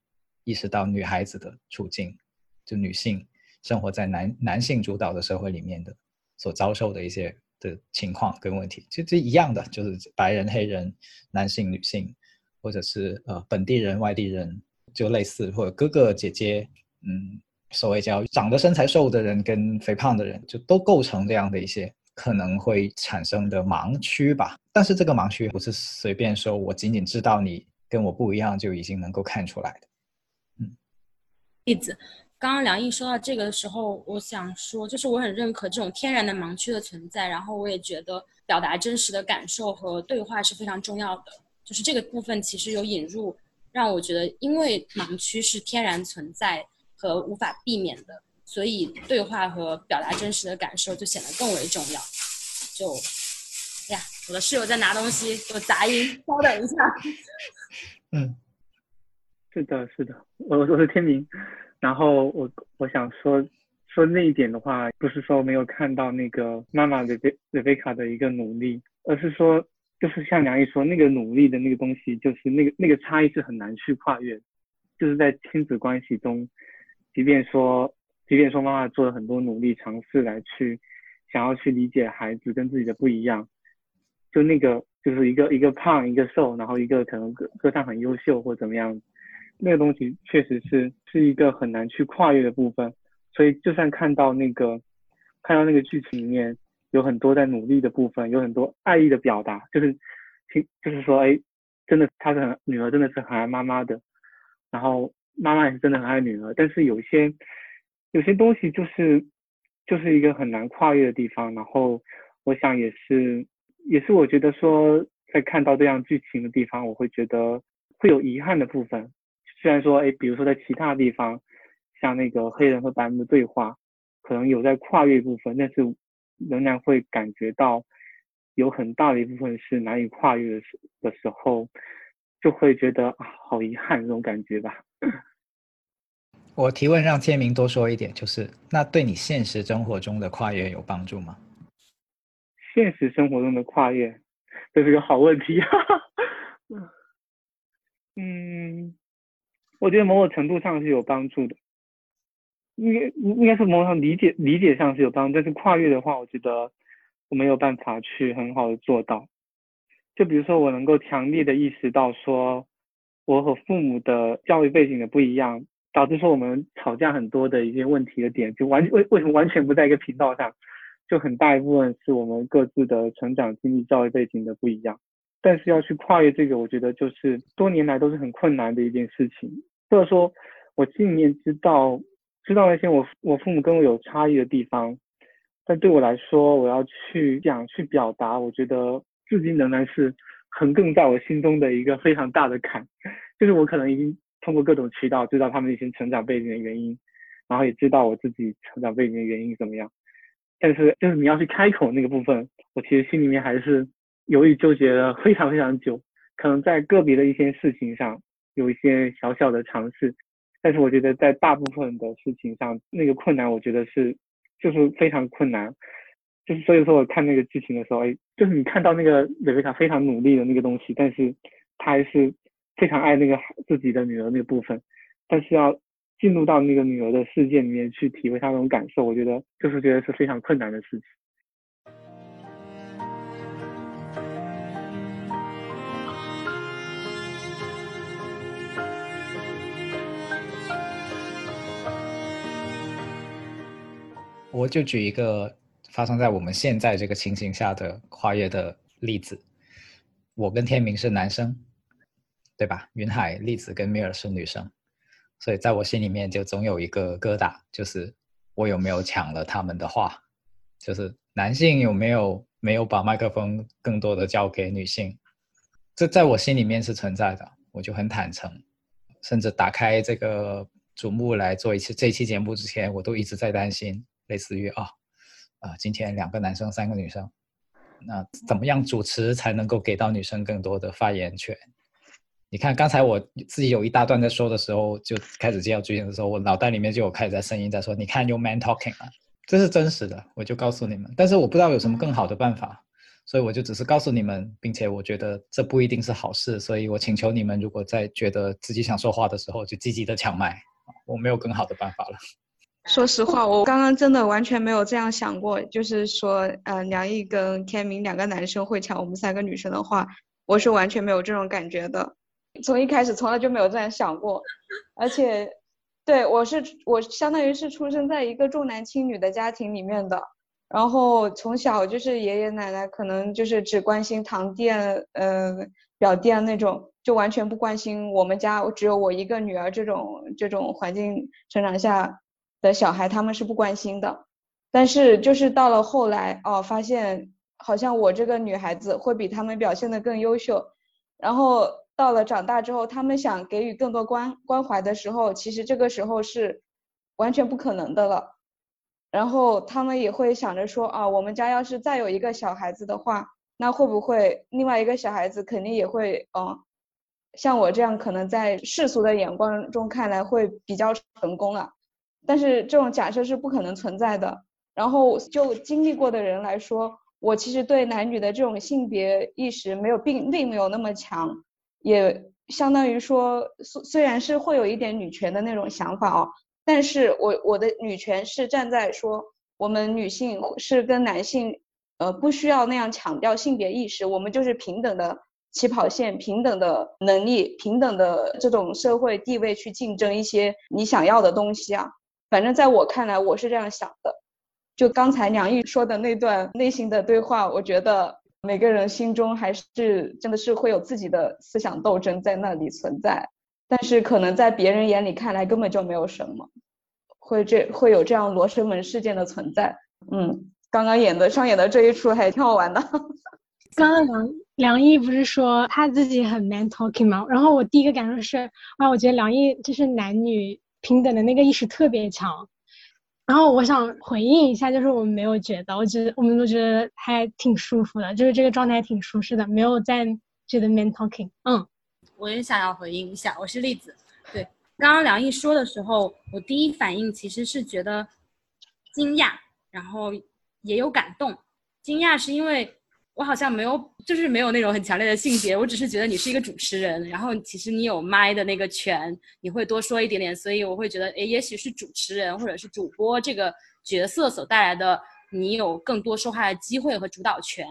意识到女孩子的处境，就女性生活在男男性主导的社会里面的所遭受的一些的情况跟问题，其实一样的，就是白人、黑人、男性、女性，或者是呃本地人、外地人，就类似，或者哥哥姐姐，嗯，所谓叫长得身材瘦的人跟肥胖的人，就都构成这样的一些可能会产生的盲区吧。但是这个盲区不是随便说我仅仅知道你跟我不一样就已经能够看出来的。嗯例子，刚刚梁毅说到这个的时候，我想说，就是我很认可这种天然的盲区的存在，然后我也觉得表达真实的感受和对话是非常重要的。就是这个部分其实有引入，让我觉得，因为盲区是天然存在和无法避免的，所以对话和表达真实的感受就显得更为重要。就，哎呀，我的室友在拿东西，有杂音，稍等一下。嗯。是的，是的，我我是天明，然后我我想说说那一点的话，不是说没有看到那个妈妈的贝瑞贝卡的一个努力，而是说就是像梁毅说那个努力的那个东西，就是那个那个差异是很难去跨越，就是在亲子关系中，即便说，即便说妈妈做了很多努力，尝试来去想要去理解孩子跟自己的不一样，就那个就是一个一个胖一个瘦，然后一个可能歌歌唱很优秀或怎么样，那个东西确实是是一个很难去跨越的部分。所以就算看到那个看到那个剧情里面有很多在努力的部分，有很多爱意的表达，就是听就是说，哎，真的他是很女儿真的是很爱妈妈的，然后。妈妈也是真的很爱女儿，但是有些有些东西就是就是一个很难跨越的地方。然后我想也是也是我觉得说在看到这样剧情的地方，我会觉得会有遗憾的部分。虽然说哎，比如说在其他地方，像那个黑人和白人的对话，可能有在跨越部分，但是仍然会感觉到有很大的一部分是难以跨越的时的时候。就会觉得啊，好遗憾这种感觉吧。我提问让天明多说一点，就是那对你现实生活中的跨越有帮助吗？现实生活中的跨越，这是个好问题。嗯，我觉得某种程度上是有帮助的，应该应该是某种理解理解上是有帮助，但是跨越的话，我觉得我没有办法去很好的做到。就比如说，我能够强烈的意识到说，我和父母的教育背景的不一样，导致说我们吵架很多的一些问题的点，就完为为什么完全不在一个频道上，就很大一部分是我们各自的成长经历、教育背景的不一样。但是要去跨越这个，我觉得就是多年来都是很困难的一件事情。或者说，我心里面知道知道那些我我父母跟我有差异的地方，但对我来说，我要去讲去表达，我觉得。至今仍然是横亘在我心中的一个非常大的坎，就是我可能已经通过各种渠道知道他们一些成长背景的原因，然后也知道我自己成长背景的原因怎么样，但是就是你要去开口那个部分，我其实心里面还是犹豫纠结了非常非常久，可能在个别的一些事情上有一些小小的尝试，但是我觉得在大部分的事情上，那个困难我觉得是就是非常困难。就是所以说，我看那个剧情的时候，哎，就是你看到那个蕾贝卡非常努力的那个东西，但是他还是非常爱那个自己的女儿那个部分，但是要进入到那个女儿的世界里面去体会她那种感受，我觉得就是觉得是非常困难的事情。我就举一个。发生在我们现在这个情形下的跨越的例子，我跟天明是男生，对吧？云海、栗子跟米尔是女生，所以在我心里面就总有一个疙瘩，就是我有没有抢了他们的话？就是男性有没有没有把麦克风更多的交给女性？这在我心里面是存在的，我就很坦诚，甚至打开这个瞩目来做一次这期节目之前，我都一直在担心，类似于啊。啊，今天两个男生，三个女生，那怎么样主持才能够给到女生更多的发言权？你看，刚才我自己有一大段在说的时候，就开始介绍剧情的时候，我脑袋里面就有开始在声音在说：“你看，有 man talking 啊，这是真实的。”我就告诉你们，但是我不知道有什么更好的办法，所以我就只是告诉你们，并且我觉得这不一定是好事，所以我请求你们，如果在觉得自己想说话的时候，就积极的抢麦。我没有更好的办法了。说实话，我刚刚真的完全没有这样想过，就是说，呃，梁毅跟天明两个男生会抢我们三个女生的话，我是完全没有这种感觉的，从一开始从来就没有这样想过，而且，对我是我相当于是出生在一个重男轻女的家庭里面的，然后从小就是爷爷奶奶可能就是只关心堂弟，呃，表弟那种，就完全不关心我们家只有我一个女儿这种这种环境成长下。的小孩他们是不关心的，但是就是到了后来哦，发现好像我这个女孩子会比他们表现的更优秀，然后到了长大之后，他们想给予更多关关怀的时候，其实这个时候是完全不可能的了。然后他们也会想着说啊，我们家要是再有一个小孩子的话，那会不会另外一个小孩子肯定也会嗯，像我这样可能在世俗的眼光中看来会比较成功了。但是这种假设是不可能存在的。然后就经历过的人来说，我其实对男女的这种性别意识没有并并没有那么强，也相当于说虽虽然是会有一点女权的那种想法哦，但是我我的女权是站在说，我们女性是跟男性，呃，不需要那样强调性别意识，我们就是平等的起跑线，平等的能力，平等的这种社会地位去竞争一些你想要的东西啊。反正在我看来，我是这样想的。就刚才梁毅说的那段内心的对话，我觉得每个人心中还是真的是会有自己的思想斗争在那里存在。但是可能在别人眼里看来根本就没有什么，会这会有这样罗生门事件的存在。嗯，刚刚演的上演的这一出还挺好玩的。刚刚梁梁毅不是说他自己很 man talking 吗？然后我第一个感受是，啊，我觉得梁毅就是男女平等的那个意识特别强。然后我想回应一下，就是我们没有觉得，我觉得我们都觉得还挺舒服的，就是这个状态挺舒适的，没有在觉得 man talking。嗯。我也想要回应一下，我是栗子。对，刚刚梁毅说的时候，我第一反应其实是觉得惊讶，然后也有感动。惊讶是因为我好像没有，就是没有那种很强烈的性别，我只是觉得你是一个主持人，然后其实你有麦的那个权，你会多说一点点，所以我会觉得，哎，也许是主持人或者是主播这个角色所带来的，你有更多说话的机会和主导权。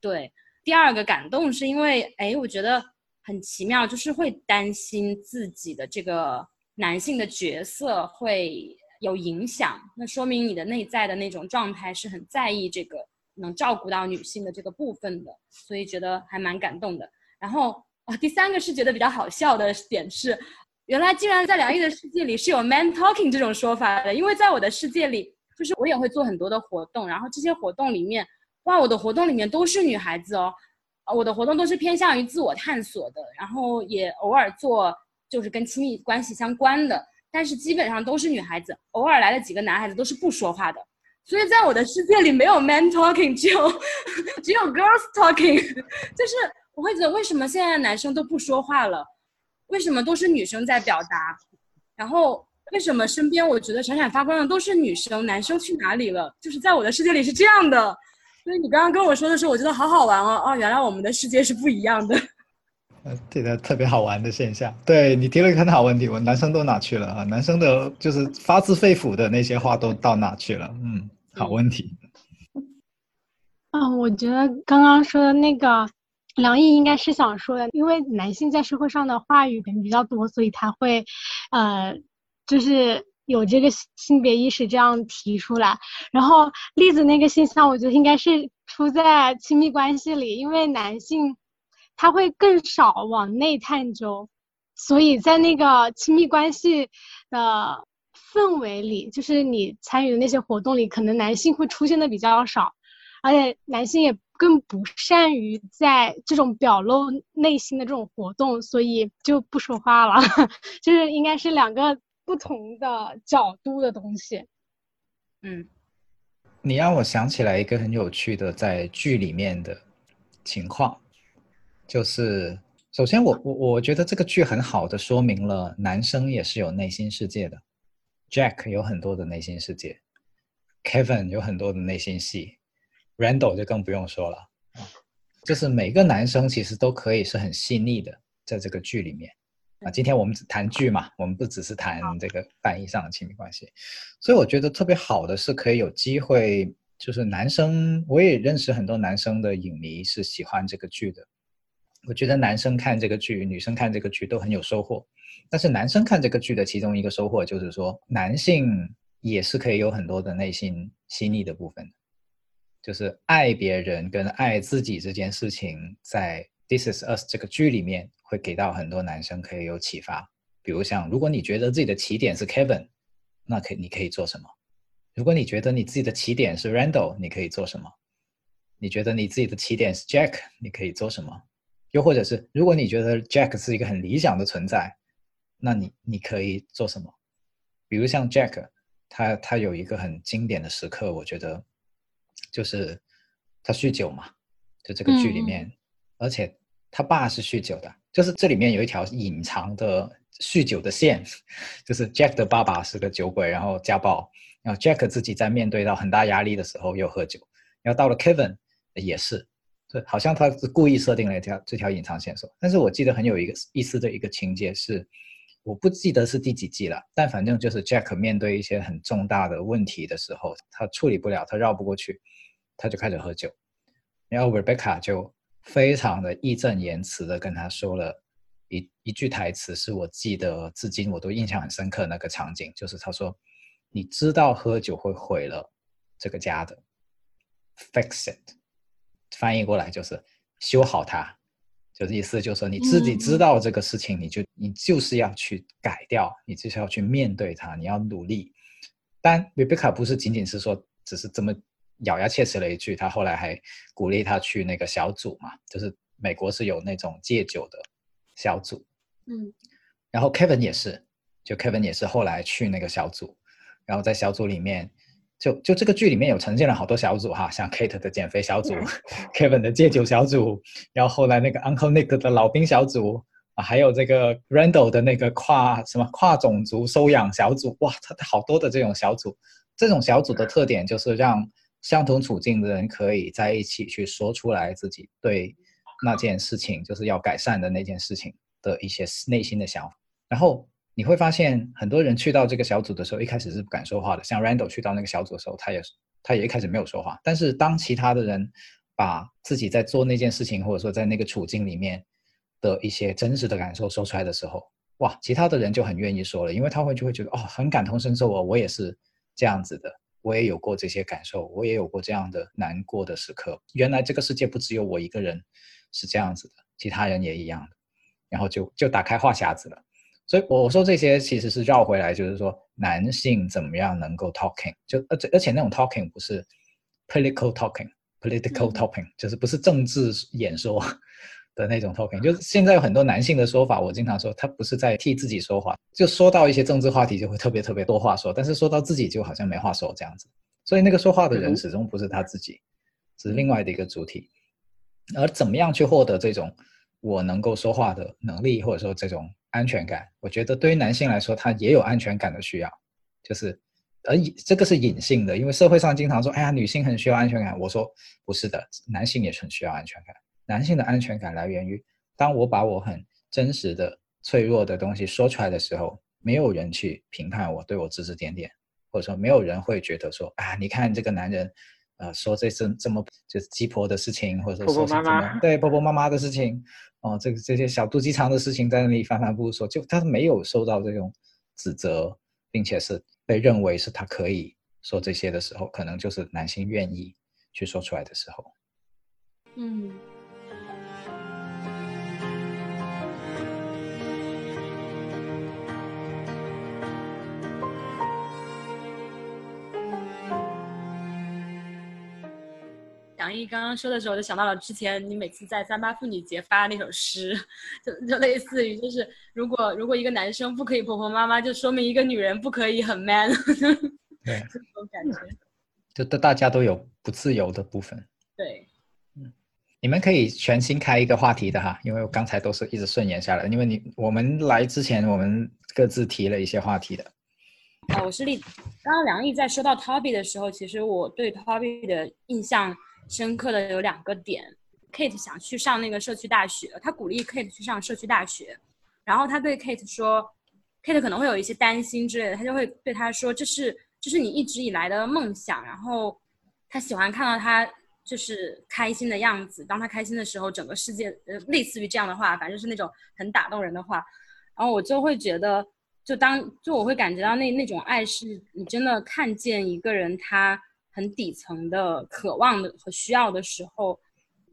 对，第二个感动是因为，哎，我觉得。很奇妙，就是会担心自己的这个男性的角色会有影响，那说明你的内在的那种状态是很在意这个能照顾到女性的这个部分的，所以觉得还蛮感动的。然后啊，第三个是觉得比较好笑的点是，原来竟然在梁毅的世界里是有 man talking 这种说法的，因为在我的世界里，就是我也会做很多的活动，然后这些活动里面，哇，我的活动里面都是女孩子哦。我的活动都是偏向于自我探索的，然后也偶尔做就是跟亲密关系相关的，但是基本上都是女孩子，偶尔来了几个男孩子都是不说话的，所以在我的世界里没有 man talking，只有只有 girls talking，就是我会觉得为什么现在男生都不说话了，为什么都是女生在表达，然后为什么身边我觉得闪闪发光的都是女生，男生去哪里了？就是在我的世界里是这样的。所以你刚刚跟我说的时候，我觉得好好玩哦！哦，原来我们的世界是不一样的。呃，这个特别好玩的现象。对你提了一个很好问题，我男生都哪去了啊？男生的就是发自肺腑的那些话都到哪去了？嗯，好问题。嗯，我觉得刚刚说的那个梁毅应该是想说的，因为男性在社会上的话语可能比较多，所以他会，呃，就是。有这个性别意识这样提出来，然后例子那个现象，我觉得应该是出在亲密关系里，因为男性他会更少往内探究，所以在那个亲密关系的氛围里，就是你参与的那些活动里，可能男性会出现的比较少，而且男性也更不善于在这种表露内心的这种活动，所以就不说话了，就是应该是两个。不同的角度的东西，嗯，你让我想起来一个很有趣的在剧里面的情况，就是首先我我我觉得这个剧很好的说明了男生也是有内心世界的，Jack 有很多的内心世界，Kevin 有很多的内心戏，Randall 就更不用说了，就是每个男生其实都可以是很细腻的，在这个剧里面。啊，今天我们只谈剧嘛，我们不只是谈这个翻译上的亲密关系，所以我觉得特别好的是可以有机会，就是男生我也认识很多男生的影迷是喜欢这个剧的，我觉得男生看这个剧，女生看这个剧都很有收获，但是男生看这个剧的其中一个收获就是说，男性也是可以有很多的内心细腻的部分，就是爱别人跟爱自己这件事情，在《This Is Us》这个剧里面。会给到很多男生可以有启发，比如像如果你觉得自己的起点是 Kevin，那可你可以做什么？如果你觉得你自己的起点是 Randall，你可以做什么？你觉得你自己的起点是 Jack，你可以做什么？又或者是如果你觉得 Jack 是一个很理想的存在，那你你可以做什么？比如像 Jack，他他有一个很经典的时刻，我觉得就是他酗酒嘛，就这个剧里面，而且他爸是酗酒的。就是这里面有一条隐藏的酗酒的线，就是 Jack 的爸爸是个酒鬼，然后家暴，然后 Jack 自己在面对到很大压力的时候又喝酒，然后到了 Kevin 也是，对，好像他是故意设定了一条这条隐藏线索。但是我记得很有一个意思的一个情节是，我不记得是第几季了，但反正就是 Jack 面对一些很重大的问题的时候，他处理不了，他绕不过去，他就开始喝酒。然后 Rebecca 就非常的义正言辞的跟他说了一一句台词，是我记得至今我都印象很深刻那个场景，就是他说：“你知道喝酒会毁了这个家的，fix it。”翻译过来就是修好它。就是意思就是说你自己知道这个事情，你就你就是要去改掉，你就是要去面对它，你要努力。但 Rebecca 不是仅仅是说只是这么咬牙切齿了一句，他后来还鼓励他去那个小组嘛，就是美国是有那种戒酒的小组，嗯，然后 Kevin 也是，就 Kevin 也是后来去那个小组，然后在小组里面。就就这个剧里面有呈现了好多小组哈，像 Kate 的减肥小组，Kevin 的戒酒小组，然后后来那个 Uncle Nick 的老兵小组啊，还有这个 Randall 的那个跨什么跨种族收养小组，哇，他好多的这种小组。这种小组的特点就是让相同处境的人可以在一起去说出来自己对那件事情就是要改善的那件事情的一些内心的想法，然后。你会发现，很多人去到这个小组的时候，一开始是不敢说话的。像 Randall 去到那个小组的时候，他也他也一开始没有说话。但是当其他的人把自己在做那件事情，或者说在那个处境里面的一些真实的感受说出来的时候，哇，其他的人就很愿意说了，因为他会就会觉得哦，很感同身受哦，我也是这样子的，我也有过这些感受，我也有过这样的难过的时刻。原来这个世界不只有我一个人是这样子的，其他人也一样的，然后就就打开话匣子了。所以我说这些其实是绕回来，就是说男性怎么样能够 talking，就而且而且那种 talking 不是 political talking，political talking 就是不是政治演说的那种 talking，就是现在有很多男性的说法，我经常说他不是在替自己说话，就说到一些政治话题就会特别特别多话说，但是说到自己就好像没话说这样子。所以那个说话的人始终不是他自己，只是另外的一个主体。而怎么样去获得这种我能够说话的能力，或者说这种。安全感，我觉得对于男性来说，他也有安全感的需要，就是，而这个是隐性的，因为社会上经常说，哎呀，女性很需要安全感。我说不是的，男性也很需要安全感。男性的安全感来源于，当我把我很真实的、脆弱的东西说出来的时候，没有人去评判我，对我指指点点，或者说没有人会觉得说，啊，你看这个男人，呃，说这这这么就是鸡婆的事情，或者说婆婆妈妈对婆婆妈妈的事情。哦，这个这些小肚鸡肠的事情在那里反反复复说，就他没有受到这种指责，并且是被认为是他可以说这些的时候，可能就是男性愿意去说出来的时候。嗯。杨毅刚刚说的时候，我就想到了之前你每次在三八妇女节发那首诗，就就类似于就是如果如果一个男生不可以婆婆妈妈，就说明一个女人不可以很 man。对，这种感觉。就大大家都有不自由的部分。对，嗯，你们可以全新开一个话题的哈，因为我刚才都是一直顺延下来，因为你我们来之前我们各自提了一些话题的。啊，我是丽。刚刚梁毅在说到 Toby 的时候，其实我对 Toby 的印象。深刻的有两个点，Kate 想去上那个社区大学，他鼓励 Kate 去上社区大学，然后他对 Kate 说，Kate 可能会有一些担心之类的，他就会对他说，这是这是你一直以来的梦想，然后他喜欢看到他就是开心的样子，当他开心的时候，整个世界呃类似于这样的话，反正是那种很打动人的话，然后我就会觉得，就当就我会感觉到那那种爱是你真的看见一个人他。很底层的渴望的和需要的时候，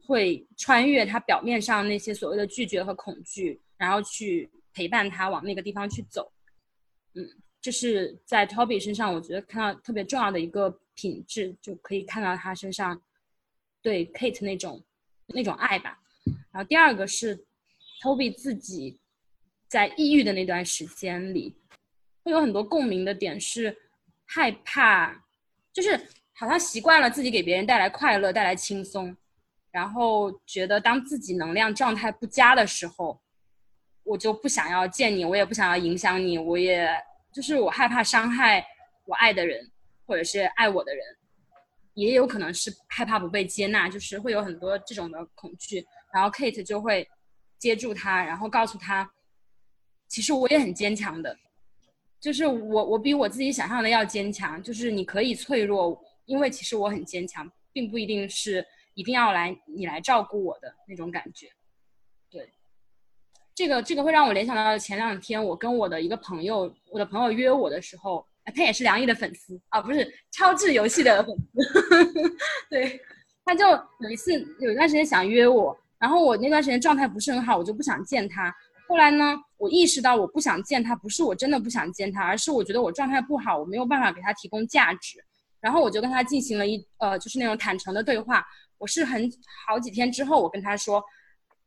会穿越他表面上那些所谓的拒绝和恐惧，然后去陪伴他往那个地方去走。嗯，这是在 Toby 身上，我觉得看到特别重要的一个品质，就可以看到他身上对 Kate 那种那种爱吧。然后第二个是 Toby 自己在抑郁的那段时间里，会有很多共鸣的点，是害怕，就是。好像习惯了自己给别人带来快乐、带来轻松，然后觉得当自己能量状态不佳的时候，我就不想要见你，我也不想要影响你，我也就是我害怕伤害我爱的人，或者是爱我的人，也有可能是害怕不被接纳，就是会有很多这种的恐惧。然后 Kate 就会接住他，然后告诉他，其实我也很坚强的，就是我我比我自己想象的要坚强。就是你可以脆弱，因为其实我很坚强，并不一定是一定要来你来照顾我的那种感觉。对，这个这个会让我联想到前两天我跟我的一个朋友，我的朋友约我的时候，他也是梁毅的粉丝啊，不是超智游戏的粉丝，对，他就有一次有一段时间想约我，然后我那段时间状态不是很好，我就不想见他。后来呢，我意识到我不想见他，不是我真的不想见他，而是我觉得我状态不好，我没有办法给他提供价值。然后我就跟他进行了一呃，就是那种坦诚的对话。我是很好几天之后，我跟他说，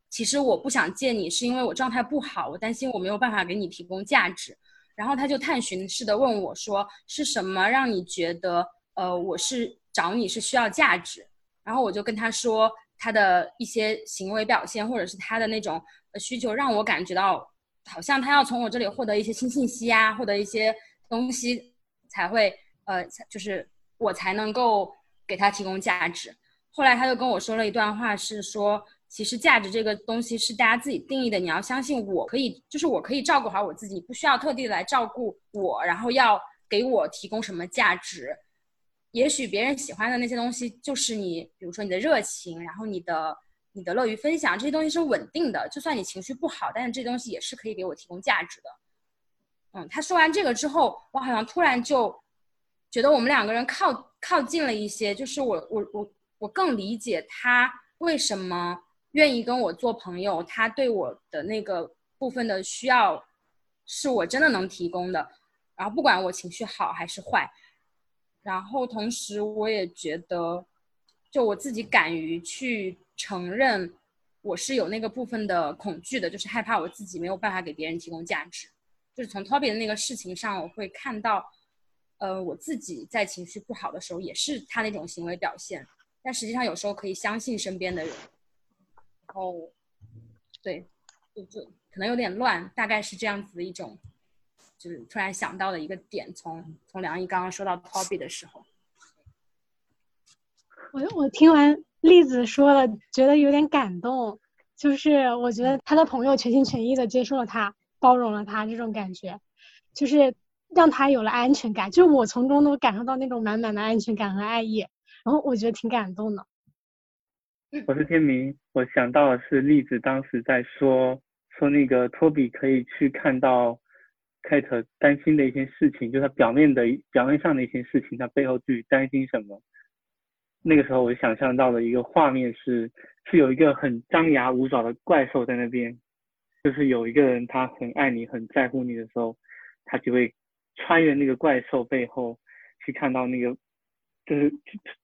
其实我不想见你，是因为我状态不好，我担心我没有办法给你提供价值。然后他就探寻式的问我说，是什么让你觉得呃，我是找你是需要价值？然后我就跟他说他的一些行为表现，或者是他的那种。需求让我感觉到，好像他要从我这里获得一些新信息啊，获得一些东西，才会呃，就是我才能够给他提供价值。后来他就跟我说了一段话，是说，其实价值这个东西是大家自己定义的，你要相信我可以，就是我可以照顾好我自己，不需要特地来照顾我，然后要给我提供什么价值。也许别人喜欢的那些东西，就是你，比如说你的热情，然后你的。你的乐于分享这些东西是稳定的，就算你情绪不好，但是这东西也是可以给我提供价值的。嗯，他说完这个之后，我好像突然就觉得我们两个人靠靠近了一些，就是我我我我更理解他为什么愿意跟我做朋友，他对我的那个部分的需要是我真的能提供的。然后不管我情绪好还是坏，然后同时我也觉得，就我自己敢于去。承认我是有那个部分的恐惧的，就是害怕我自己没有办法给别人提供价值。就是从 Toby 的那个事情上，我会看到，呃，我自己在情绪不好的时候也是他那种行为表现。但实际上有时候可以相信身边的人。然后，对，就就可能有点乱，大概是这样子的一种，就是突然想到的一个点。从从梁毅刚刚说到 Toby 的时候，我我听完。栗子说了，觉得有点感动，就是我觉得他的朋友全心全意的接受了他，包容了他，这种感觉，就是让他有了安全感。就我从中都感受到那种满满的安全感和爱意，然后我觉得挺感动的。我是天明，我想到的是栗子当时在说说那个托比可以去看到凯特担心的一些事情，就是他表面的表面上的一些事情，他背后去担心什么。那个时候，我想象到的一个画面是，是有一个很张牙舞爪的怪兽在那边，就是有一个人他很爱你、很在乎你的时候，他就会穿越那个怪兽背后，去看到那个，就是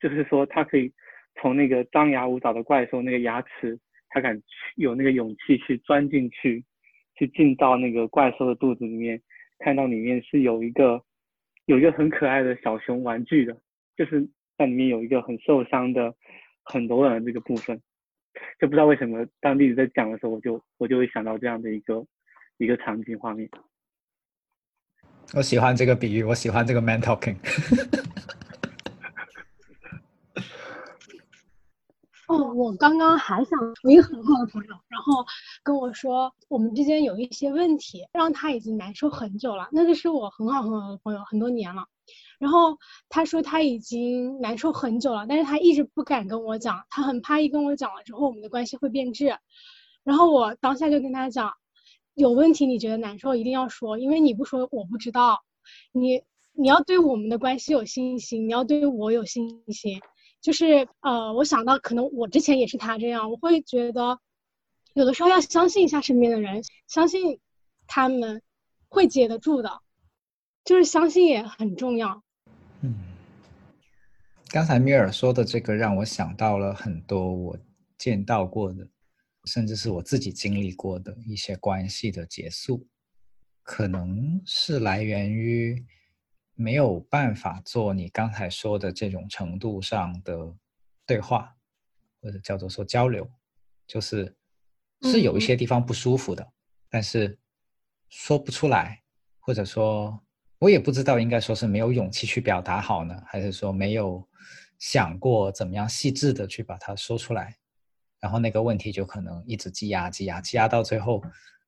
就是说他可以从那个张牙舞爪的怪兽那个牙齿，他敢去有那个勇气去钻进去，去进到那个怪兽的肚子里面，看到里面是有一个有一个很可爱的小熊玩具的，就是。在里面有一个很受伤的、很柔软的这个部分，就不知道为什么当弟子在讲的时候，我就我就会想到这样的一个一个场景画面。我喜欢这个比喻，我喜欢这个 man talking。哦，我刚刚还想，我一个很好的朋友，然后跟我说我们之间有一些问题，让他已经难受很久了。那个是我很好很好的朋友，很多年了。然后他说他已经难受很久了，但是他一直不敢跟我讲，他很怕一跟我讲了之后我们的关系会变质。然后我当下就跟他讲，有问题你觉得难受一定要说，因为你不说我不知道。你你要对我们的关系有信心，你要对我有信心。就是呃，我想到可能我之前也是他这样，我会觉得有的时候要相信一下身边的人，相信他们会接得住的。就是相信也很重要。嗯，刚才米尔说的这个让我想到了很多我见到过的，甚至是我自己经历过的一些关系的结束，可能是来源于没有办法做你刚才说的这种程度上的对话，或者叫做说交流，就是是有一些地方不舒服的，但是说不出来，或者说。我也不知道应该说是没有勇气去表达好呢，还是说没有想过怎么样细致的去把它说出来，然后那个问题就可能一直积压、积压、积压到最后，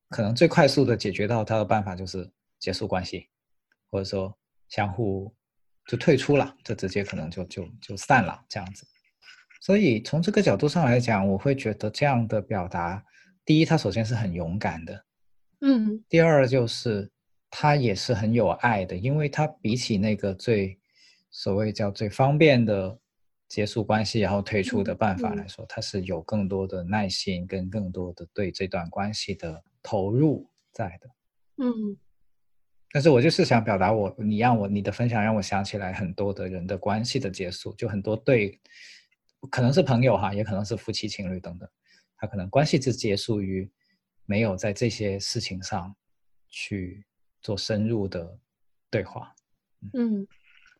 可能最快速的解决到他的办法就是结束关系，或者说相互就退出了，就直接可能就就就散了这样子。所以从这个角度上来讲，我会觉得这样的表达，第一，他首先是很勇敢的，嗯第二就是他也是很有爱的，因为他比起那个最所谓叫最方便的结束关系然后退出的办法嗯来说，他是有更多的耐心跟更多的对这段关系的投入在的。嗯但是我就是想表达我，你让我你的分享让我想起来很多的人的关系的结束，就很多对，可能是朋友哈，也可能是夫妻情侣等等，他可能关系是结束于没有在这些事情上去做深入的对话。嗯，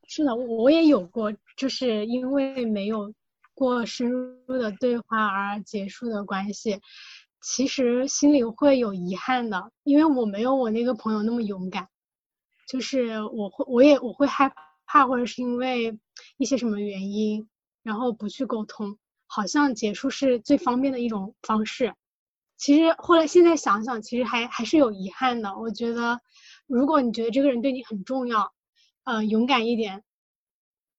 是的，我也有过，就是因为没有过深入的对话而结束的关系，其实心里会有遗憾的，因为我没有我那个朋友那么勇敢，就是我会我也我会害怕，或者是因为一些什么原因，然后不去沟通，好像结束是最方便的一种方式。其实后来现在想想，其实还还是有遗憾的。我觉得，如果你觉得这个人对你很重要，呃，勇敢一点，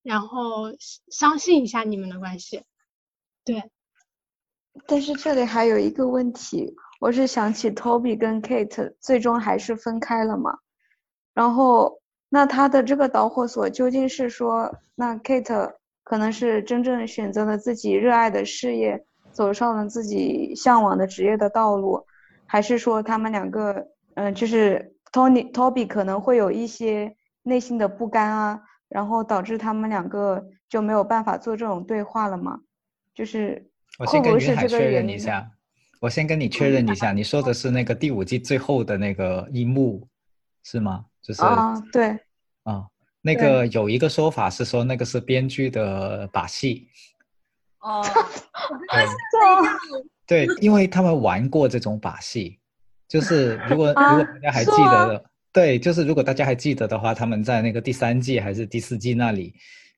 然后相信一下你们的关系。对，但是这里还有一个问题，我是想起 Toby 跟 Kate 最终还是分开了嘛？然后，那他的这个导火索究竟是说，那 Kate 可能是真正选择了自己热爱的事业，走上了自己向往的职业的道路，还是说他们两个，嗯、就是 Tony Toby 可能会有一些内心的不甘啊，然后导致他们两个就没有办法做这种对话了嘛？就是我先跟会不会是云海确这个原因呢？认一下，我先跟你确认一下，你说的是那个第五季最后的那个一幕是吗？就是啊，对，啊，那个有一个说法是说那个是编剧的把戏，哦，对，对，因为他们玩过这种把戏，就是如果如啊果大家还记得的，对，就是如果大家还记得的话，他们在那个第三季还是第四季那里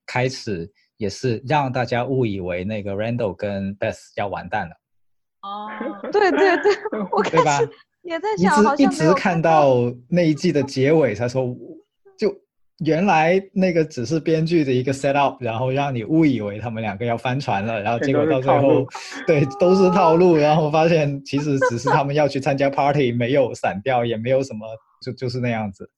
开始也是让大家误以为那个 Randall 跟 Beth 要完蛋了，哦，对对对，我开始也在一想，一直一直看到那一季的结尾才说，就原来那个只是编剧的一个 set up，然后让你误以为他们两个要翻船了，然后结果到最后，对，都是套路，然后发现其实只是他们要去参加 party，没有散掉，也没有什么，就就是那样子。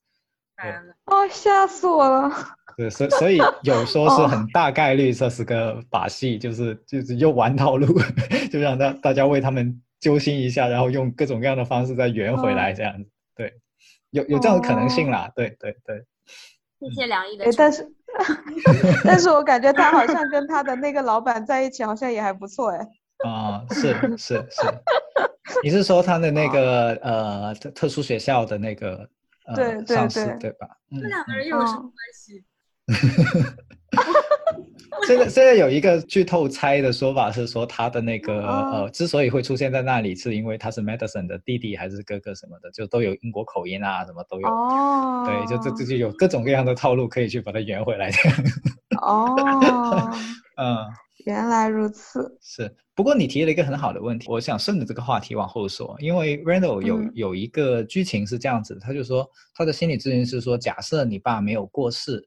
哦，吓死我了！对，所以所以有说是 哦很大概率这是个把戏，就是就是又玩套路，就让大大家为他们揪心一下，然后用各种各样的方式再圆回来，哦这样子。对，有有这样的可能性啦。对对对。谢谢梁毅的哎，但是 但是我感觉他好像跟他的那个老板在一起，好像也还不错哎。啊、是是是，你是说他的那个呃特特殊学校的那个呃对对上司对对吧？嗯这两个嗯人又有什么嗯关系？现在现在有一个剧透猜的说法是说他的那个哦呃之所以会出现在那里，是因为他是 Madison 的弟弟还是哥哥什么的，就都有英国口音啊，什么都有。哦，对，就这这就有各种各样的套路可以去把它圆回来。这样，哦，嗯。原来如此。是，不过你提了一个很好的问题，我想顺着这个话题往后说，因为 Randall 有、嗯有一个剧情是这样子，他就说他的心理咨询师说，假设你爸没有过世，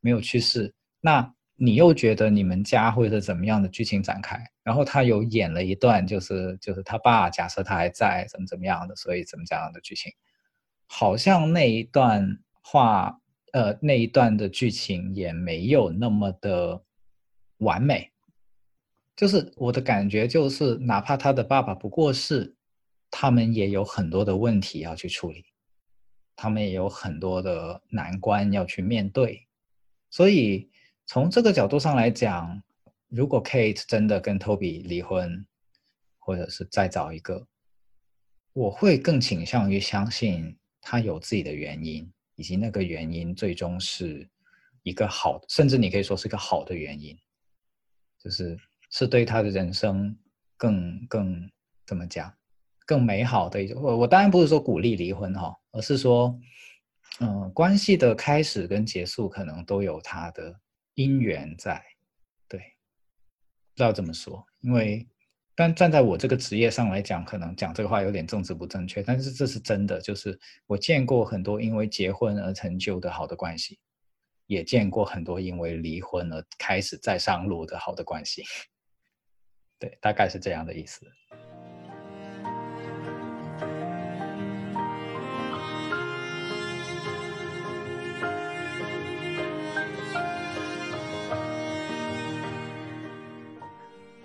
没有去世，那你又觉得你们家会是怎么样的剧情展开？然后他有演了一段，就是就是他爸假设他还在，怎么怎么样的，所以怎么怎样的剧情，好像那一段话，呃，那一段的剧情也没有那么的完美。就是我的感觉就是，哪怕他的爸爸不过世，他们也有很多的问题要去处理，他们也有很多的难关要去面对。所以从这个角度上来讲，如果 Kate 真的跟 Toby 离婚，或者是再找一个，我会更倾向于相信他有自己的原因，以及那个原因最终是一个好，甚至你可以说是一个好的原因，就是。是对他的人生更更怎么讲，更美好的一种。我我当然不是说鼓励离婚哈、而是说，嗯、关系的开始跟结束可能都有它的因缘在。对，不知道怎么说，因为但站在我这个职业上来讲，可能讲这个话有点政治不正确，但是这是真的，就是我见过很多因为结婚而成就的好的关系，也见过很多因为离婚而开始再上路的好的关系。对，大概是这样的意思。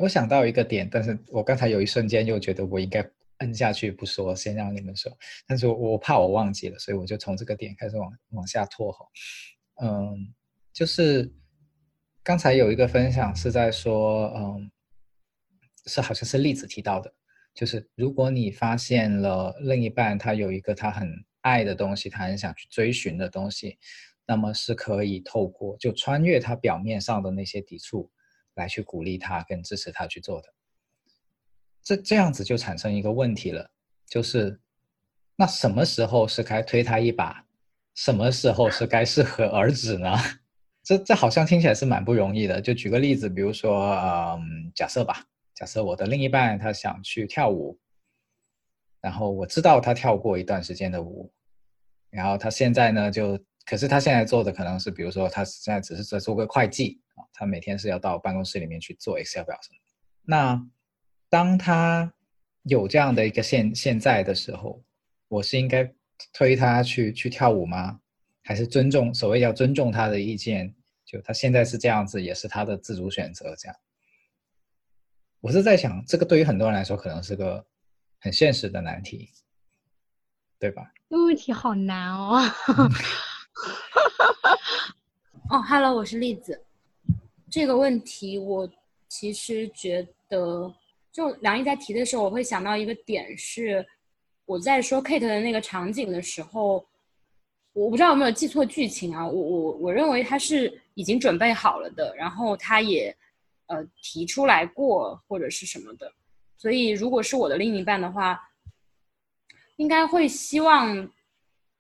我想到一个点，但是我刚才有一瞬间又觉得我应该摁下去不说，先让你们说。但是我怕我忘记了，所以我就从这个点开始往往下拖哈。嗯，就是刚才有一个分享是在说，嗯，是好像是例子提到的，就是如果你发现了另一半他有一个他很爱的东西，他很想去追寻的东西，那么是可以透过就穿越他表面上的那些抵触。来去鼓励他跟支持他去做的，这这样子就产生一个问题了，就是那什么时候是该推他一把，什么时候是该适可而止呢？这这好像听起来是蛮不容易的。就举个例子，比如说，嗯，假设吧，假设我的另一半他想去跳舞，然后我知道他跳过一段时间的舞，然后他现在呢就，可是他现在做的可能是，比如说他现在只是在做个会计。他每天是要到办公室里面去做 Excel 表什么。那当他有这样的一个现现在的时候，我是应该推他去去跳舞吗？还是尊重所谓要尊重他的意见？就他现在是这样子，也是他的自主选择。这样，我是在想，这个对于很多人来说，可能是个很现实的难题，对吧？这个问题好难哦。哦，Hello，我是栗子。这个问题，我其实觉得，就梁毅在提的时候，我会想到一个点是，我在说 Kate 的那个场景的时候，我不知道有没有记错剧情啊？我我我认为他是已经准备好了的，然后他也呃提出来过或者是什么的，所以如果是我的另一半的话，应该会希望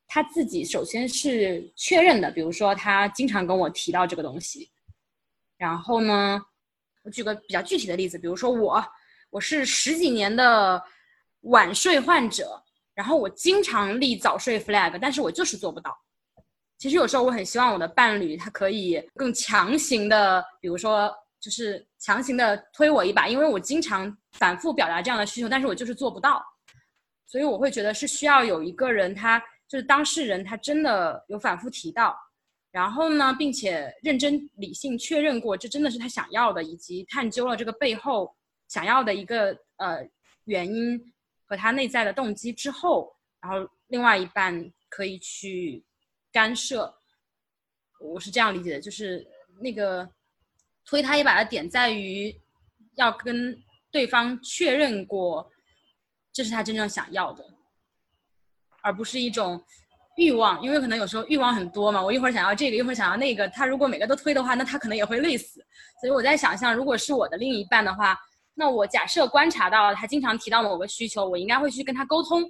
他自己首先是确认的，比如说他经常跟我提到这个东西。然后呢，我举个比较具体的例子，比如说我，我是十几年的晚睡患者，然后我经常立早睡 flag，但是我就是做不到。其实有时候我很希望我的伴侣他可以更强行的，比如说就是强行的推我一把，因为我经常反复表达这样的需求，但是我就是做不到。所以我会觉得是需要有一个人，他就是当事人，他真的有反复提到。然后呢，并且认真理性确认过，这真的是他想要的，以及探究了这个背后想要的一个呃原因和他内在的动机之后，然后另外一半可以去干涉。我是这样理解的，就是那个推他一把的点在于要跟对方确认过，这是他真正想要的，而不是一种。欲望，因为可能有时候欲望很多嘛，我一会儿想要这个，一会儿想要那个。他如果每个都推的话，那他可能也会累死。所以我在想象，如果是我的另一半的话，那我假设观察到他经常提到某个需求，我应该会去跟他沟通。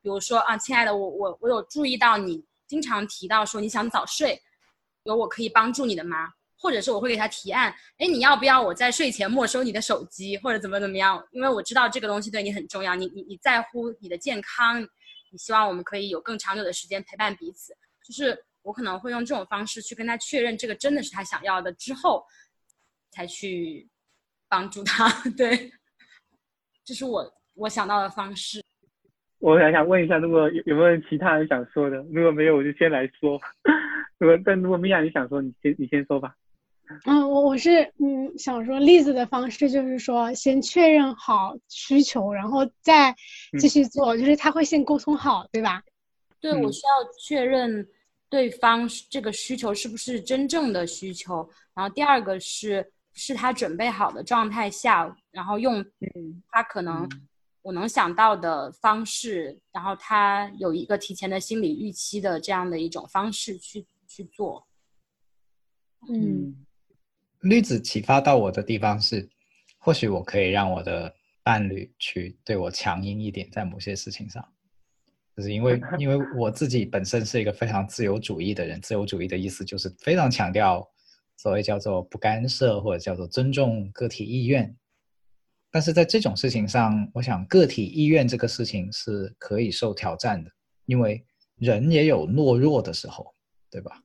比如说啊，亲爱的，我我我有注意到你经常提到说你想早睡，有我可以帮助你的吗？或者是我会给他提案，哎，你要不要我在睡前没收你的手机，或者怎么怎么样？因为我知道这个东西对你很重要，你你你在乎你的健康。你希望我们可以有更长久的时间陪伴彼此，就是我可能会用这种方式去跟他确认这个真的是他想要的之后，才去帮助他。对，这是我我想到的方式。我还想问一下，如果有有没有其他人想说的？如果没有，我就先来说。如果但如果米娅你想说，你先你先说吧。嗯，我我是嗯想说，例子的方式就是说，先确认好需求，然后再继续做，就是他会先沟通好，对吧？对，我需要确认对方这个需求是不是真正的需求，然后第二个是是他准备好的状态下，然后用他可能我能想到的方式，然后他有一个提前的心理预期的这样的一种方式去去做，嗯。例子启发到我的地方是，或许我可以让我的伴侣去对我强硬一点，在某些事情上，就是因为 因为我自己本身是一个非常自由主义的人。自由主义的意思就是非常强调所谓叫做不干涉或者叫做尊重个体意愿但是在这种事情上，我想个体意愿这个事情是可以受挑战的，因为人也有懦弱的时候，对吧？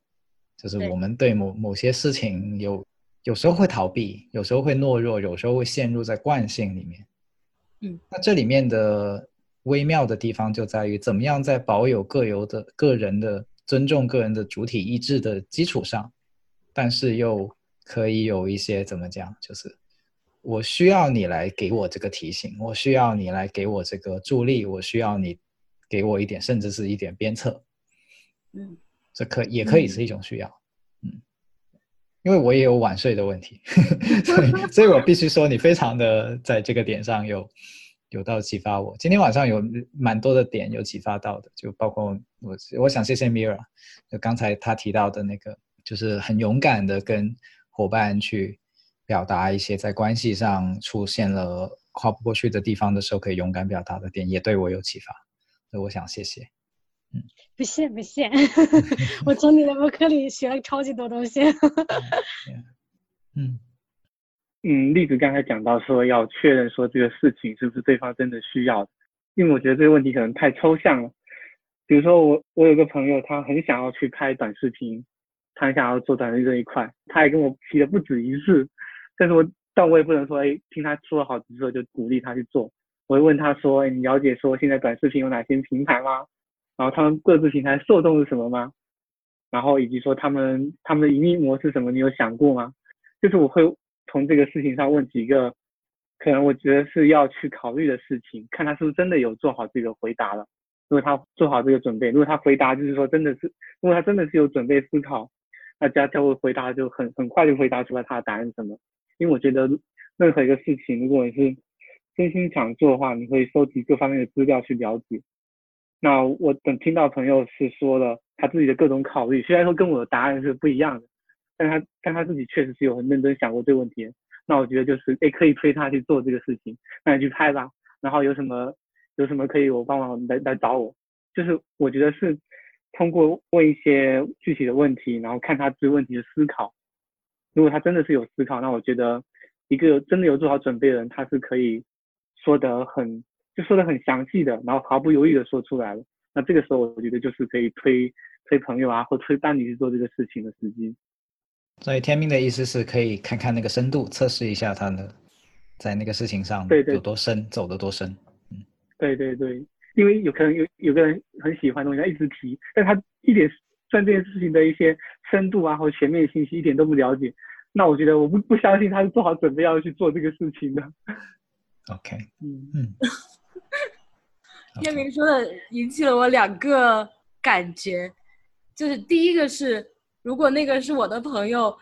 就是我们对某某些事情有有时候会逃避，有时候会懦弱，有时候会陷入在惯性里面。嗯，那这里面的微妙的地方就在于，怎么样在保有个有的个人的尊重个人的主体意志的基础上，但是又可以有一些怎么讲，就是我需要你来给我这个提醒，我需要你来给我这个助力，我需要你给我一点，甚至是一点鞭策。嗯，这可也可以是一种需要，嗯，因为我也有晚睡的问题，所以所以我必须说你非常的在这个点上有有到启发我。今天晚上有蛮多的点有启发到的，就包括我我想谢谢 Mira，就刚才他提到的那个，就是很勇敢的跟伙伴去表达一些在关系上出现了跨不过去的地方的时候，可以勇敢表达的点，也对我有启发，所以我想谢谢。不谢不谢，我从你的博客里学了超级多东西。嗯嗯，栗子刚才讲到说要确认说这个事情是不是对方真的需要的，因为我觉得这个问题可能太抽象了。比如说我我有个朋友，他很想要去拍短视频，他很想要做短视频这一块，他也跟我提了不止一次，但是我但我也不能说，哎，听他说好之后就鼓励他去做。我会问他说，哎，你了解说现在短视频有哪些平台吗？然后他们各自平台受众是什么吗？然后以及说他们他们的盈利模式什么，你有想过吗？就是我会从这个事情上问几个，可能我觉得是要去考虑的事情，看他是不是真的有做好这个回答了。如果他做好这个准备，如果他回答就是说真的是，如果他真的是有准备思考，那这样他会回答就很很快就回答出来他的答案是什么。因为我觉得任何一个事情，如果你是真心想做的话，你会收集各方面的资料去了解。那我等听到朋友是说了他自己的各种考虑，虽然说跟我的答案是不一样的，但他但他自己确实是有很认真想过这个问题。那我觉得就是，哎，可以推他去做这个事情，那你去拍吧。然后有什么有什么可以我帮忙来来找我，就是我觉得是通过问一些具体的问题，然后看他对问题的思考。如果他真的是有思考，那我觉得一个真的有做好准备的人，他是可以说得很就说的很详细的，然后毫不犹豫的说出来了。那这个时候我觉得就是可以推推朋友啊，或推伴侣去做这个事情的时机。所以天命的意思是可以看看那个深度，测试一下他的在那个事情上对对有多深，走得多深。嗯对对对，因为有可能有有个人很喜欢的东西，他一直提，但他一点算这件事情的一些深度啊或全面信息一点都不了解，那我觉得我不不相信他是做好准备要去做这个事情的。OK，嗯嗯，叶明说的引起了我两个感觉，就是第一个是，如果那个是我的朋友，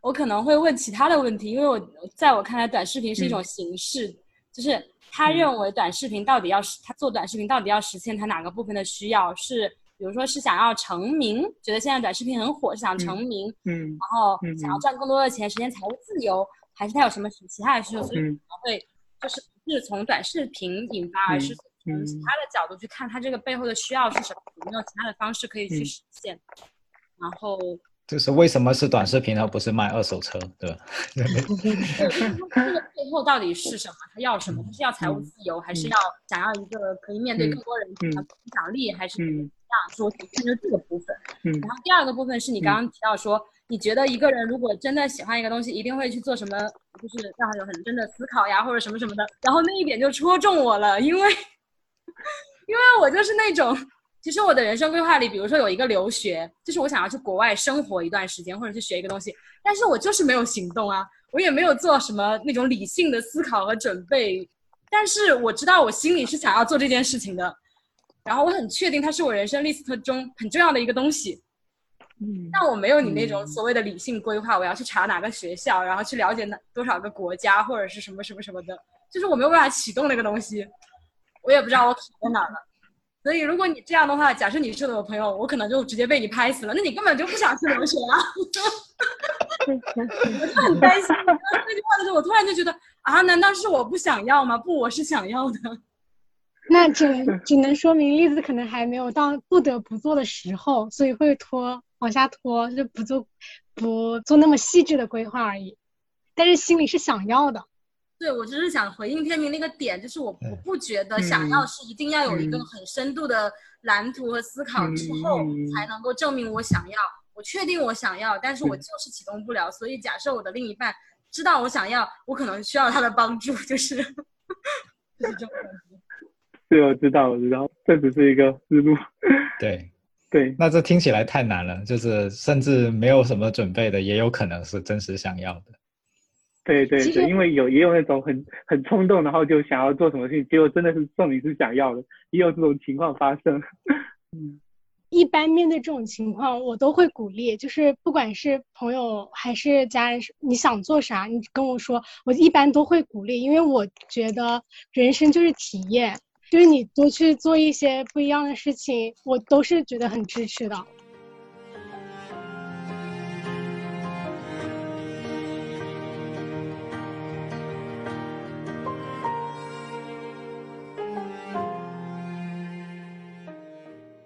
我可能会问其他的问题，因为我在我看来，短视频是一种形式，就是他认为短视频到底要是，他做短视频到底要实现他哪个部分的需要，是比如说是想要成名，觉得现在短视频很火，是想成名，嗯然后嗯想要赚更多的钱，实现财务自由，还是他有什么其他的需求，所以可嗯能会就是不是从短视频引发，而是从嗯其他的角度去看它这个背后的需要是什么，有没有其他的方式可以去嗯实现。然后就是为什么是短视频而不是卖二手车，对吧？这个背后到底是什么？他要什么？他是要财务自由，还是要想要一个可以面对嗯更多人嗯的影响力，还是怎么嗯样？说体现就这个部分。嗯然后第二个部分是你刚刚提到说，你觉得一个人如果真的喜欢一个东西，一定会去做什么，就是让他有很真的思考呀，或者什么什么的。然后那一点就戳中我了，因为 因为我就是那种，其实我的人生规划里，比如说有一个留学，就是我想要去国外生活一段时间，或者去学一个东西，但是我就是没有行动啊，我也没有做什么那种理性的思考和准备，但是我知道我心里是想要做这件事情的，然后我很确定它是我人生 list 中很重要的一个东西。嗯但我没有你那种嗯所谓的理性规划，我要去查哪个学校，然后去了解哪多少个国家或者是什么什么什么的，就是我没有办法启动那个东西，我也不知道我卡在哪儿了。所以如果你这样的话，假设你是我的朋友，我可能就直接被你拍死了，那你根本就不想去留学啊！我就很担心。你刚刚那句话的时候，我突然就觉得啊，难道是我不想要吗？不，我是想要的。那只能只能说明栗子可能还没有到不得不做的时候，所以会拖往下拖，就不做不做那么细致的规划而已。但是心里是想要的。对我就是想回应天明那个点，就是我我不觉得想要是一定要有一个很深度的蓝图和思考之后才能够证明我想要。我确定我想要，但是我就是启动不了。所以假设我的另一半知道我想要，我可能需要他的帮助，就是就是这种感觉。对，我知道，我知道，这只是一个思路。对对，那这听起来太难了，就是甚至没有什么准备的，也有可能是真实想要的。对对对，因为有也有那种很很冲动，然后就想要做什么事情，结果真的是送你是想要的，也有这种情况发生。嗯，一般面对这种情况，我都会鼓励，就是不管是朋友还是家人，你想做啥，你跟我说，我一般都会鼓励，因为我觉得人生就是体验，就是你多去做一些不一样的事情，我都是觉得很支持的。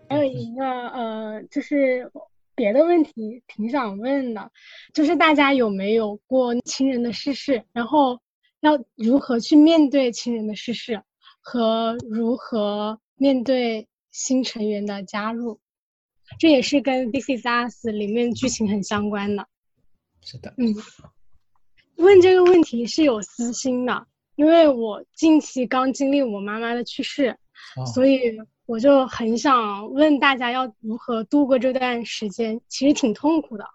还有一个呃，就是别的问题挺想问的，就是大家有没有过亲人的逝世，然后要如何去面对亲人的逝世，和如何面对新成员的加入，这也是跟《This Is Us》里面剧情很相关的。是的，嗯，问这个问题是有私心的，因为我近期刚经历我妈妈的去世，所以。我就很想问大家要如何度过这段时间，其实挺痛苦的，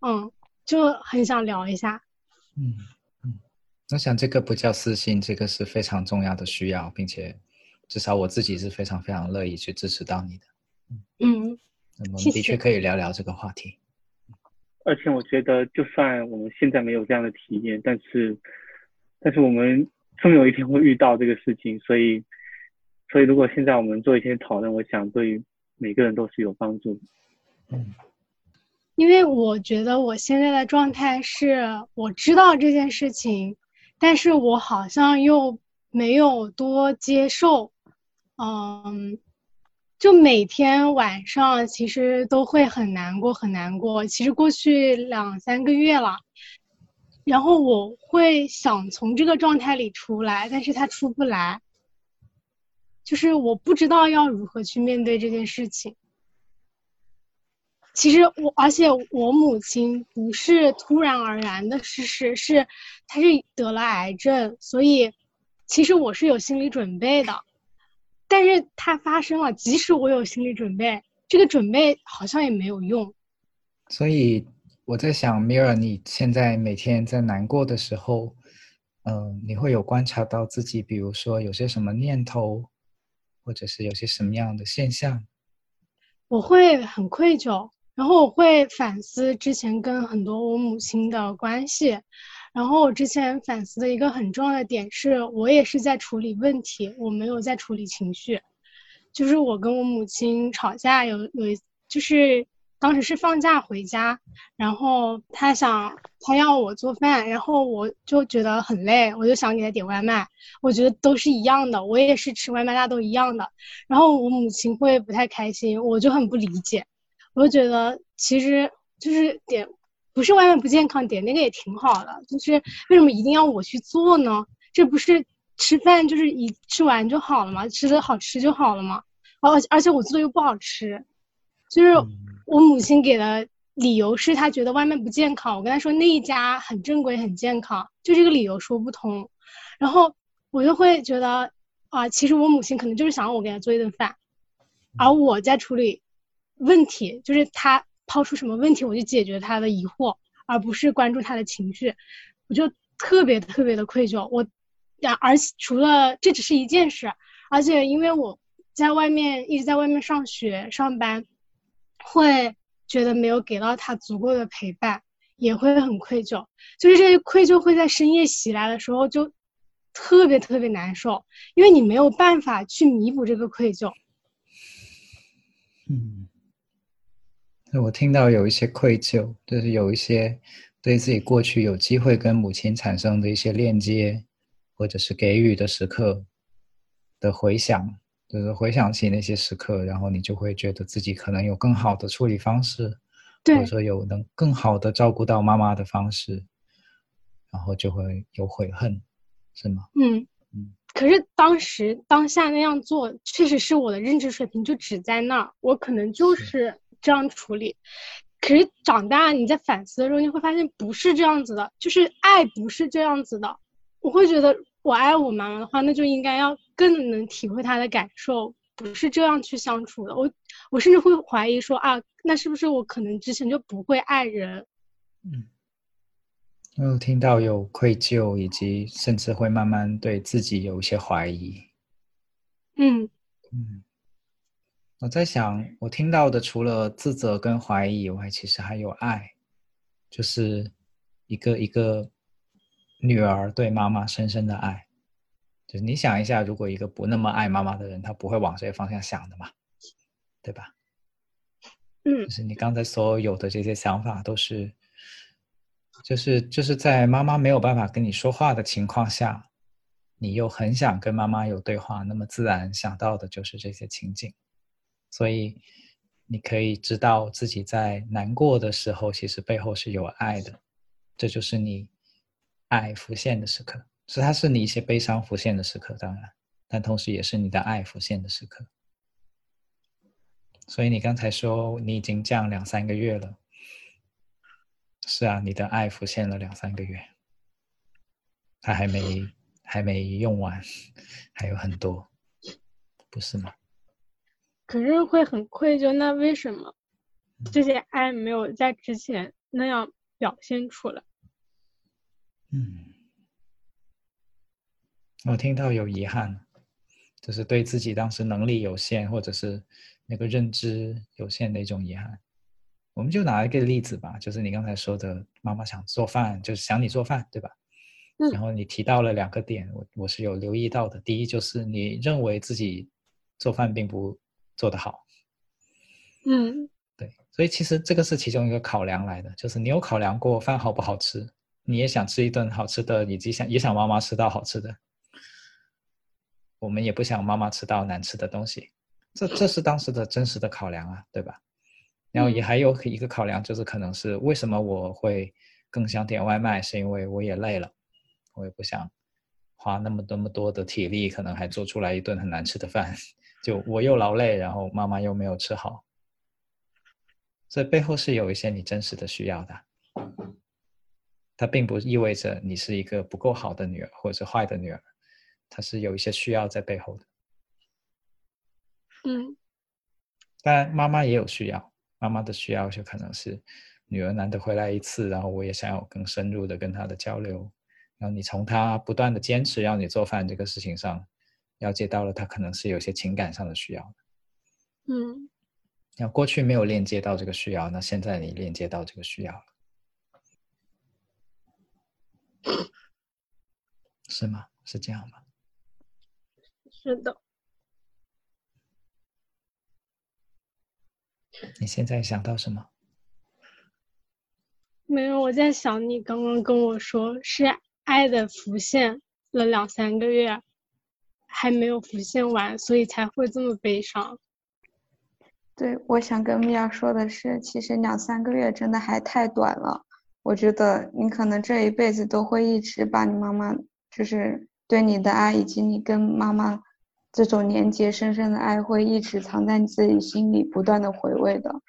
嗯，就很想聊一下。嗯嗯，我想这个不叫私信，这个是非常重要的需要，并且至少我自己是非常非常乐意去支持到你的。嗯，那么的确可以聊聊这个话题。而且我觉得，就算我们现在没有这样的体验，但是，但是我们终有一天会遇到这个事情，所以。所以，如果现在我们做一些讨论，我想对于每个人都是有帮助的。嗯，因为我觉得我现在的状态是，我知道这件事情，但是我好像又没有多接受。嗯，就每天晚上其实都会很难过，很难过。其实过去两三个月了，然后我会想从这个状态里出来，但是他出不来。就是我不知道要如何去面对这件事情。其实我，而且我母亲不是突然而然的逝世，是她是得了癌症，所以其实我是有心理准备的。但是它发生了，即使我有心理准备，这个准备好像也没有用。所以我在想，Mira，你现在每天在难过的时候，嗯，你会有观察到自己，比如说有些什么念头？或者是有些什么样的现象，我会很愧疚，然后我会反思之前跟很多我母亲的关系，然后我之前反思的一个很重要的点是，我也是在处理问题，我没有在处理情绪，就是我跟我母亲吵架有有一就是。当时是放假回家，然后他想他要我做饭，然后我就觉得很累，我就想给他点外卖。我觉得都是一样的，我也是吃外卖，大家都一样的。然后我母亲会不太开心，我就很不理解。我就觉得其实就是点不是外卖不健康，点那个也挺好的。就是为什么一定要我去做呢？这不是吃饭就是一吃完就好了嘛？吃的好吃就好了吗？而而且我做的又不好吃，就是。我母亲给的理由是她觉得外卖不健康，我跟她说那一家很正规很健康，就这个理由说不通，然后我就会觉得啊，其实我母亲可能就是想让我给她做一顿饭，而我在处理问题，就是他抛出什么问题我就解决他的疑惑，而不是关注他的情绪，我就特别特别的愧疚。我，而且除了这只是一件事，而且因为我在外面一直在外面上学上班。会觉得没有给到他足够的陪伴，也会很愧疚。就是这些愧疚会在深夜袭来的时候，就特别特别难受，因为你没有办法去弥补这个愧疚。嗯，我听到有一些愧疚，就是有一些对自己过去有机会跟母亲产生的一些链接，或者是给予的时刻的回想。就是回想起那些时刻，然后你就会觉得自己可能有更好的处理方式，或者说有能更好的照顾到妈妈的方式，然后就会有悔恨。是吗？嗯嗯。可是当时当下那样做，确实是我的认知水平就只在那儿，我可能就是这样处理。可是长大你在反思的时候，你会发现不是这样子的，就是爱不是这样子的。我会觉得我爱我妈妈的话，那就应该要更能体会她的感受，不是这样去相处的。我我甚至会怀疑说啊，那是不是我可能之前就不会爱人？嗯。我听到有愧疚，以及甚至会慢慢对自己有一些怀疑。嗯嗯，我在想，我听到的除了自责跟怀疑以外，其实还有爱，就是一个一个女儿对妈妈深深的爱。就是你想一下，如果一个不那么爱妈妈的人，他不会往这个方向想的嘛，对吧？嗯，就是你刚才所有的这些想法都是。就是就是在妈妈没有办法跟你说话的情况下，你又很想跟妈妈有对话，那么自然想到的就是这些情景。所以你可以知道自己在难过的时候，其实背后是有爱的，这就是你爱浮现的时刻。是它是你一些悲伤浮现的时刻，当然，但同时也是你的爱浮现的时刻。所以你刚才说你已经这样两三个月了。是啊，你的爱浮现了两三个月，它还没还没用完，还有很多，不是吗？可是会很愧疚，那为什么这些爱没有在之前那样表现出来？嗯，我听到有遗憾，就是对自己当时能力有限，或者是那个认知有限的一种遗憾。我们就拿一个例子吧，就是你刚才说的，妈妈想做饭，就是想你做饭，对吧？嗯。然后你提到了两个点，我我是有留意到的。第一就是你认为自己做饭并不做得好。嗯。对，所以其实这个是其中一个考量来的，就是你有考量过饭好不好吃，你也想吃一顿好吃的，以及想也想妈妈吃到好吃的。我们也不想妈妈吃到难吃的东西，这这是当时的真实的考量啊，对吧？然后也还有一个考量，就是可能是为什么我会更想点外卖，是因为我也累了，我也不想花那么那么多的体力，可能还做出来一顿很难吃的饭，就我又劳累，然后妈妈又没有吃好，这背后是有一些你真实的需要的，它并不意味着你是一个不够好的女儿或者是坏的女儿，它是有一些需要在背后的。嗯，当然妈妈也有需要。妈妈的需要就可能是女儿难得回来一次，然后我也想要更深入的跟她的交流。然后你从她不断的坚持要你做饭这个事情上，了解到了他可能是有些情感上的需要嗯，那过去没有链接到这个需要，那现在你链接到这个需要了，是吗？是这样吗？是的。你现在想到什么？没有，我在想你刚刚跟我说是爱的浮现了两三个月，还没有浮现完，所以才会这么悲伤。对，我想跟米娅说的是，其实两三个月真的还太短了。我觉得你可能这一辈子都会一直把你妈妈，就是对你的爱，以及你跟妈妈。这种连接深深的爱会一直藏在你自己心里，不断的回味的。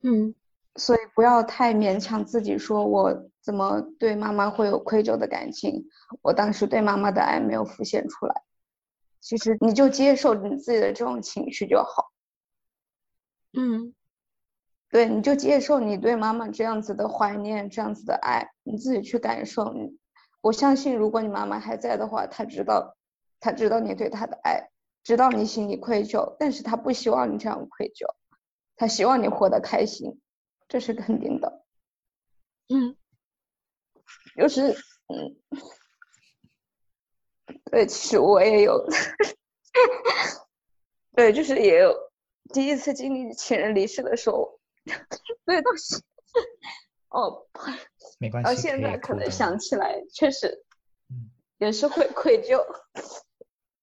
嗯，所以不要太勉强自己，说我怎么对妈妈会有愧疚的感情？我当时对妈妈的爱没有浮现出来。其实你就接受你自己的这种情绪就好。嗯，对，你就接受你对妈妈这样子的怀念，这样子的爱，你自己去感受。我相信，如果你妈妈还在的话，她知道。她知道你对她的爱，知道你心里愧疚，但是她不希望你这样愧疚，她希望你活得开心，这是肯定的。嗯，就是嗯，对，其实我也有，对，就是也有第一次经历亲人离世的时候，对，当时哦，没关系，到现在可能想起来，确实，嗯，也是会愧疚。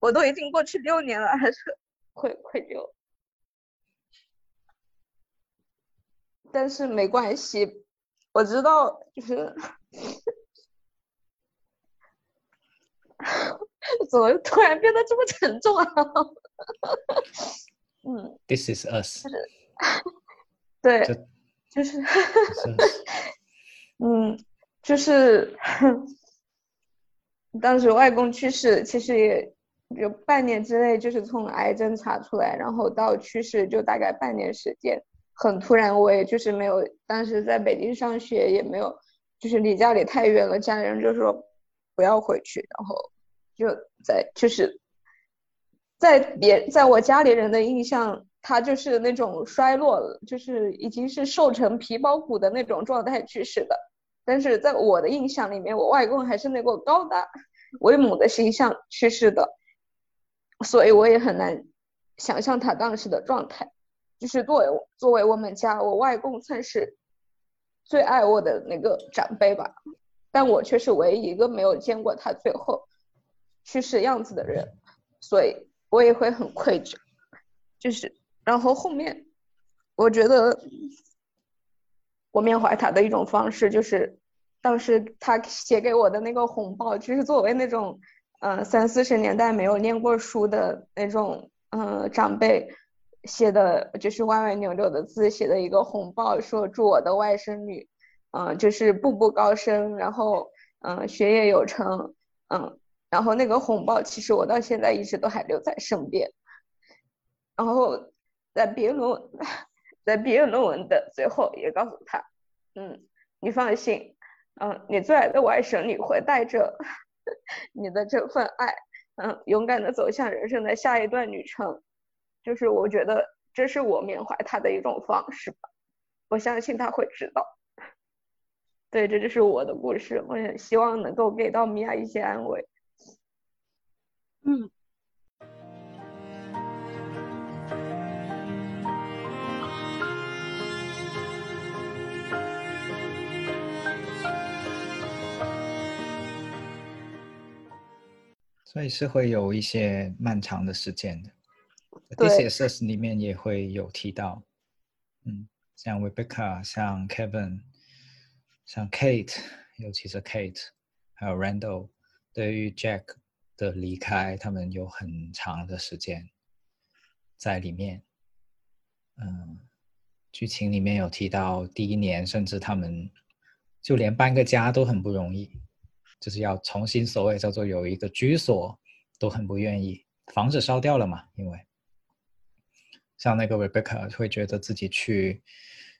我都已经过去六年了，还是会愧疚，但是没关系，我知道，就是 怎么突然变得这么沉重啊？嗯，This is us。对，就是，嗯，就是当时外公去世，其实也有半年之内，就是从癌症查出来，然后到去世就大概半年时间，很突然。我也就是没有，当时在北京上学，也没有，就是离家里太远了，家里人就说不要回去，然后就在就是在别在我家里人的印象。他就是那种衰落了，就是已经是瘦成皮包骨的那种状态去世的。但是在我的印象里面，我外公还是那个高大威猛的形象去世的，所以我也很难想象他当时的状态。就是作为作为我们家，我外公算是最爱我的那个长辈吧，但我却是唯一一个没有见过他最后去世样子的人，所以我也会很愧疚，就是。然后后面，我觉得我缅怀他的一种方式，就是当时他写给我的那个红包，就是作为那种嗯三四十年代没有念过书的那种嗯长辈写的，就是歪歪扭扭的字写的一个红包，说祝我的外甥女嗯就是步步高升，然后嗯学业有成，嗯，然后那个红包其实我到现在一直都还留在身边，然后。在毕业论文，在毕业论文的最后，也告诉他，嗯，你放心，嗯，你最爱的外甥女会带着 你的这份爱，嗯，勇敢的走向人生的下一段旅程。就是我觉得这是我缅怀他的一种方式吧，我相信他会知道。对，这就是我的故事，我也希望能够给到米娅一些安慰。嗯。所以是会有一些漫长的时间的。This is us 里面也会有提到，嗯，像 Rebecca、像 Kevin、像 Kate，尤其是 Kate，还有 Randall，对于 Jack 的离开，他们有很长的时间在里面。嗯，剧情里面有提到，第一年甚至他们就连搬个家都很不容易。就是要重新所谓叫做有一个居所，都很不愿意，房子烧掉了嘛。因为像那个 Rebecca 会觉得自己去，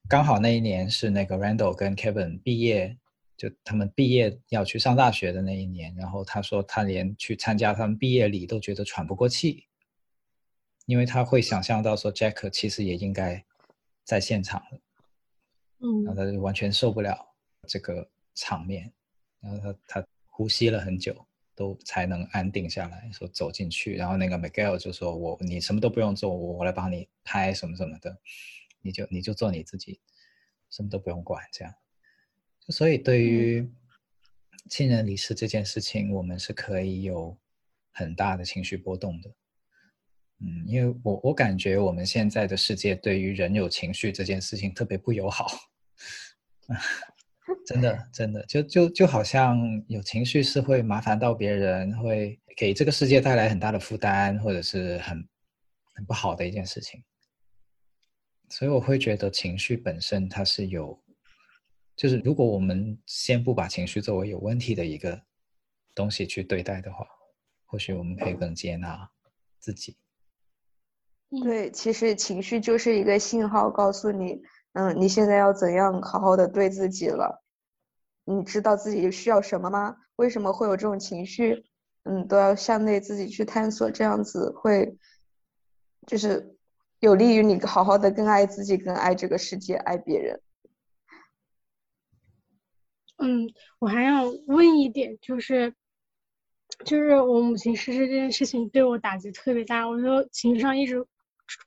刚好那一年是那个 Randall 跟 Kevin 毕业，就他们毕业要去上大学的那一年。然后他说他连去参加他们毕业礼都觉得喘不过气，因为他会想象到说 Jack 其实也应该在现场嗯，然后他就完全受不了这个场面，然后他他。呼吸了很久，都才能安定下来，说走进去。然后那个 Miguel 就说：“我你什么都不用做，我我来帮你拍什么什么的，你就你就做你自己，什么都不用管。”这样，所以对于亲人离世这件事情，我们是可以有很大的情绪波动的。嗯，因为我我感觉我们现在的世界对于人有情绪这件事情特别不友好。真的，真的，就就就好像有情绪是会麻烦到别人，会给这个世界带来很大的负担，或者是很很不好的一件事情。所以我会觉得情绪本身它是有，就是如果我们先不把情绪作为有问题的一个东西去对待的话，或许我们可以更接纳自己。对，其实情绪就是一个信号，告诉你。嗯，你现在要怎样好好的对自己了？你知道自己需要什么吗？为什么会有这种情绪？嗯，都要向内自己去探索，这样子会，就是有利于你好好的更爱自己，更爱这个世界，爱别人。嗯，我还要问一点，就是，就是我母亲逝世这件事情对我打击特别大，我就情绪上一直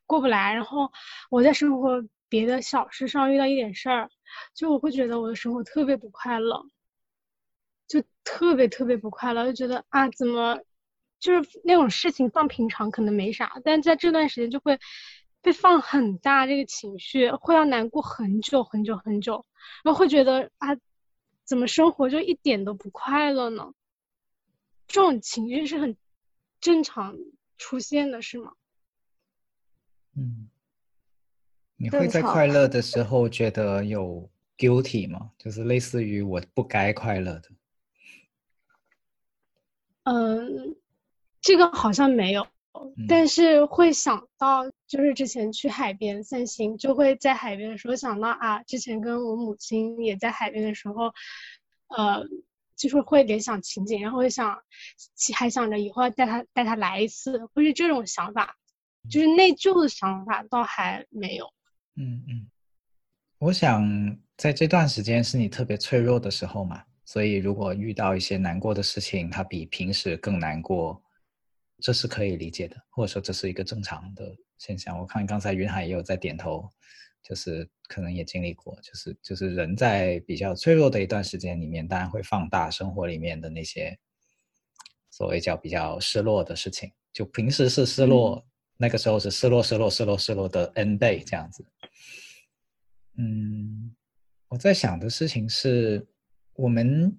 过不来，然后我在生活。别的小事上遇到一点事儿，就我会觉得我的生活特别不快乐，就特别特别不快乐，就觉得啊，怎么就是那种事情放平常可能没啥，但在这段时间就会被放很大，这个情绪会要难过很久很久很久，然后会觉得啊，怎么生活就一点都不快乐呢？这种情绪是很正常出现的，是吗？嗯，你会在快乐的时候觉得有 guilty 吗？就是类似于我不该快乐的。嗯，这个好像没有，但是会想到，就是之前去海边散心，就会在海边的时候想到啊，之前跟我母亲也在海边的时候，呃，就是会联想情景，然后会想，还想着以后要带她带她来一次，会是这种想法，就是内疚的想法倒还没有。嗯嗯，我想在这段时间是你特别脆弱的时候嘛。所以，如果遇到一些难过的事情，它比平时更难过，这是可以理解的，或者说这是一个正常的现象。我看刚才云海也有在点头，就是可能也经历过，就是就是人在比较脆弱的一段时间里面，当然会放大生活里面的那些所谓叫比较失落的事情。就平时是失落，那个时候是失落、失落、失落、失落的 n 倍这样子。嗯，我在想的事情是。我们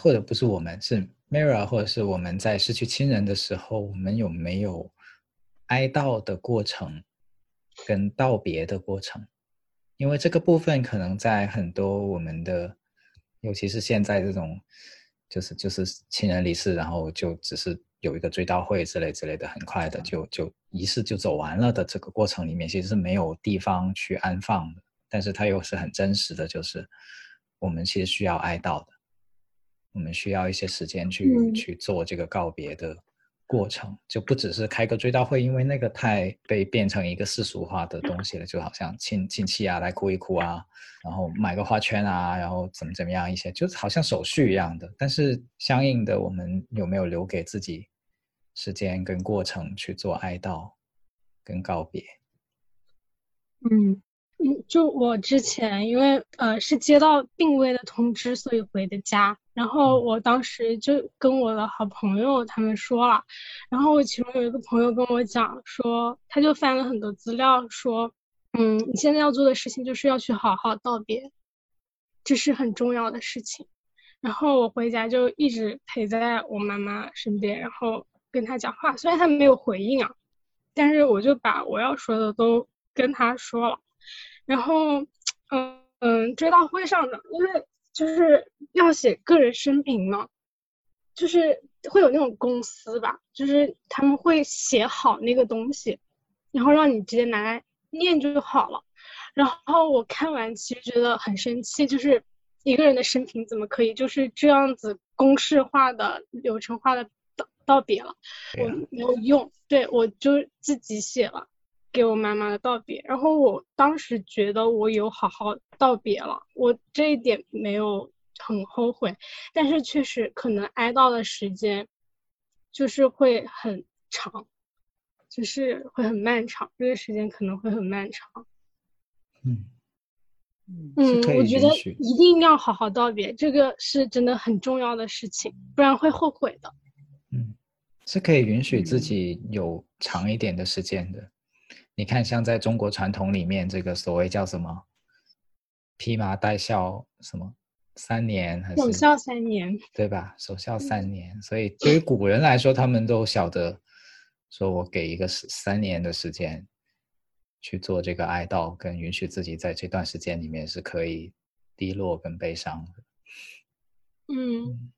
或者不是我们，是 Mira，或者是我们在失去亲人的时候，我们有没有哀悼的过程跟道别的过程？因为这个部分可能在很多我们的，尤其是现在这种，就是就是亲人离世，然后就只是有一个追悼会之类之类的，很快的就就仪式就走完了的这个过程里面，其实是没有地方去安放的，但是它又是很真实的，就是。我们其实需要哀悼的，我们需要一些时间去去做这个告别的过程，就不只是开个追悼会，因为那个太被变成一个世俗化的东西了，就好像亲亲戚啊来哭一哭啊，然后买个花圈啊，然后怎么怎么样一些，就好像手续一样的。但是相应的，我们有没有留给自己时间跟过程去做哀悼跟告别？嗯。嗯，就我之前因为呃是接到病危的通知，所以回的家。然后我当时就跟我的好朋友他们说了，然后我其中有一个朋友跟我讲说，他就翻了很多资料，说，嗯，你现在要做的事情就是要去好好道别，这是很重要的事情。然后我回家就一直陪在我妈妈身边，然后跟她讲话，虽然她没有回应啊，但是我就把我要说的都跟她说了。然后，嗯嗯，追悼会上的，因为就是要写个人生平嘛，就是会有那种公司吧，就是他们会写好那个东西，然后让你直接拿来念就好了。然后我看完其实觉得很生气，就是一个人的生平怎么可以就是这样子公式化的、流程化的道道别了？我没有用，对我就自己写了。给我妈妈的道别，然后我当时觉得我有好好道别了，我这一点没有很后悔，但是确实可能哀悼的时间就是会很长，就是会很漫长，这个时间可能会很漫长。嗯嗯，我觉得一定要好好道别，这个是真的很重要的事情，不然会后悔的。嗯，是可以允许自己有长一点的时间的。你看，像在中国传统里面，这个所谓叫什么“披麻戴孝”什么三年还是守孝三年，对吧？守孝三年，所以对于古人来说，他们都晓得，说我给一个三年的时间去做这个哀悼，跟允许自己在这段时间里面是可以低落跟悲伤的。嗯。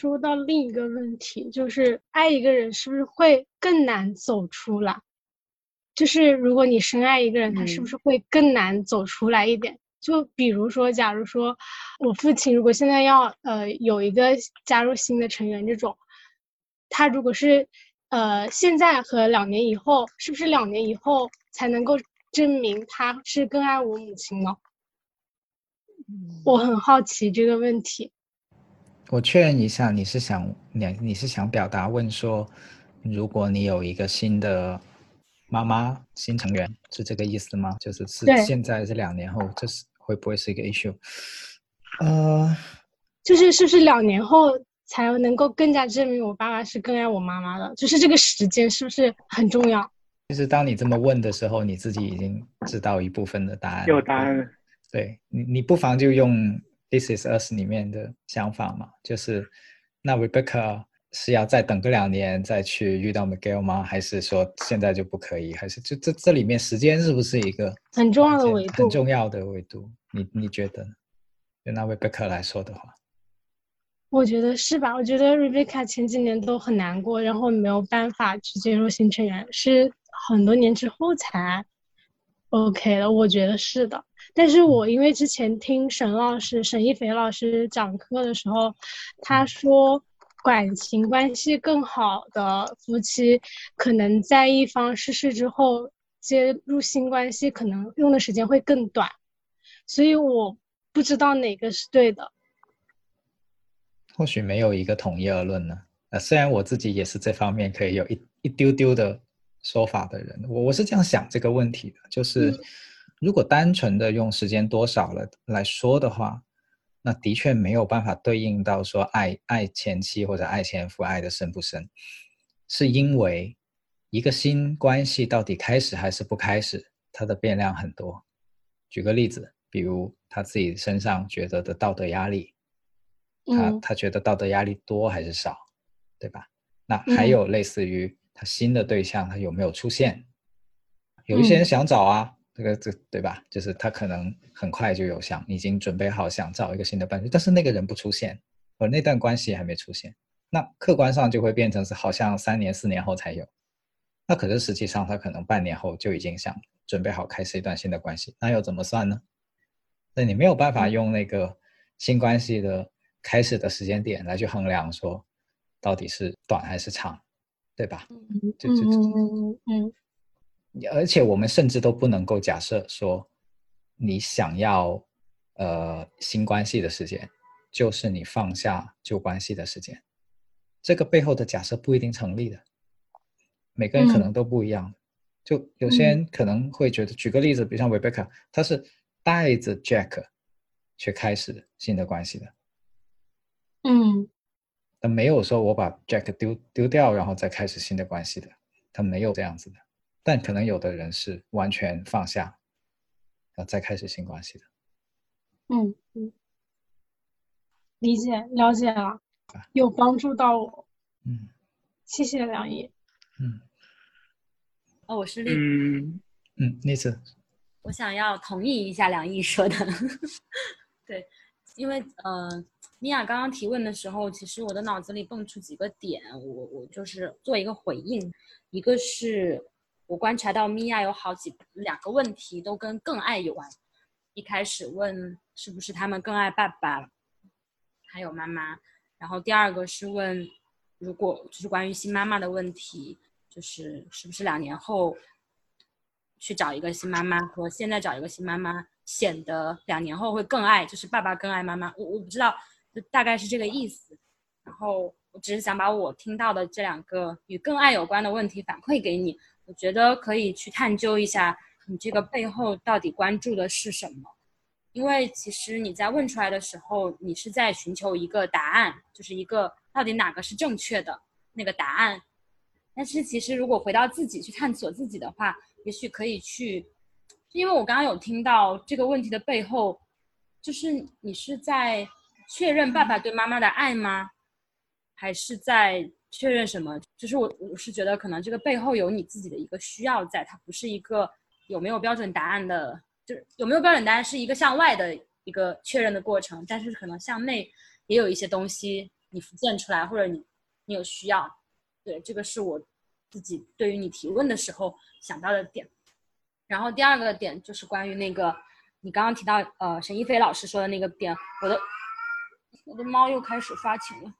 说到另一个问题，就是爱一个人是不是会更难走出来？就是如果你深爱一个人，他是不是会更难走出来一点？就比如说，假如说我父亲如果现在要呃有一个加入新的成员，这种，他如果是呃现在和两年以后，是不是两年以后才能够证明他是更爱我母亲呢？我很好奇这个问题。我确认一下，你是想你你是想表达问说，如果你有一个新的妈妈新成员，是这个意思吗？就是是现在是两年后，这是会不会是一个 issue？呃，就是是不是两年后才能够更加证明我爸爸是更爱我妈妈的。就是这个时间是不是很重要？其实当你这么问的时候，你自己已经知道一部分的答案。有答案。对你，你不妨就用《This Is Us》里面的想法嘛，就是那 Rebecca 是要再等个两年再去遇到 Miguel 吗？还是说现在就不可以？还是就这这里面时间是不是一个很重要的维度？很重要的维度，你你觉得呢？就那 Rebecca 来说的话，我觉得是吧？我觉得 Rebecca 前几年都很难过，然后没有办法去接受新成员，是很多年之后才 OK 的。我觉得是的。但是我因为之前听沈老师沈一菲老师讲课的时候，他说感情关系更好的夫妻，可能在一方逝世之后接入新关系，可能用的时间会更短。所以我。不知道哪个是对的，或许没有一个统一而论呢。呃，虽然我自己也是这方面可以有一一丢丢的说法的人，我我是这样想这个问题的，就是如果单纯的用时间多少了来说的话，那的确没有办法对应到说爱爱前妻或者爱前夫爱的深不深，是因为一个新关系到底开始还是不开始，它的变量很多。举个例子。比如他自己身上觉得的道德压力，他他觉得道德压力多还是少，对吧？那还有类似于他新的对象他有没有出现？有一些人想找啊，这个这对吧？就是他可能很快就有想已经准备好想找一个新的伴侣，但是那个人不出现，而那段关系还没出现，那客观上就会变成是好像三年四年后才有，那可是实际上他可能半年后就已经想准备好开始一段新的关系，那又怎么算呢？那你没有办法用那个新关系的开始的时间点来去衡量说到底是短还是长，对吧？嗯嗯嗯嗯。而且我们甚至都不能够假设说你想要呃新关系的时间就是你放下旧关系的时间，这个背后的假设不一定成立的。每个人可能都不一样，就有些人可能会觉得，举个例子，比如像 Rebecca，他是。带着 Jack 去开始新的关系的，嗯，他没有说我把 Jack 丢丢掉，然后再开始新的关系的，他没有这样子的。但可能有的人是完全放下，然后再开始新关系的。嗯嗯，理解了解了，有帮助到我。嗯，谢谢梁毅。嗯，哦，我是丽。嗯嗯，丽子。我想要同意一下梁毅说的，对，因为呃，米娅刚刚提问的时候，其实我的脑子里蹦出几个点，我我就是做一个回应。一个是我观察到米娅有好几两个问题都跟更爱有关。一开始问是不是他们更爱爸爸，还有妈妈，然后第二个是问如果就是关于新妈妈的问题，就是是不是两年后。去找一个新妈妈和现在找一个新妈妈，显得两年后会更爱，就是爸爸更爱妈妈。我我不知道，就大概是这个意思。然后我只是想把我听到的这两个与更爱有关的问题反馈给你，我觉得可以去探究一下你这个背后到底关注的是什么。因为其实你在问出来的时候，你是在寻求一个答案，就是一个到底哪个是正确的那个答案。但是其实如果回到自己去探索自己的话，也许可以去，因为我刚刚有听到这个问题的背后，就是你是在确认爸爸对妈妈的爱吗？还是在确认什么？就是我我是觉得可能这个背后有你自己的一个需要在，它不是一个有没有标准答案的，就是有没有标准答案是一个向外的一个确认的过程，但是可能向内也有一些东西你浮现出来，或者你你有需要，对，这个是我。自己对于你提问的时候想到的点，然后第二个点就是关于那个你刚刚提到呃沈一飞老师说的那个点，我的我的猫又开始发情了。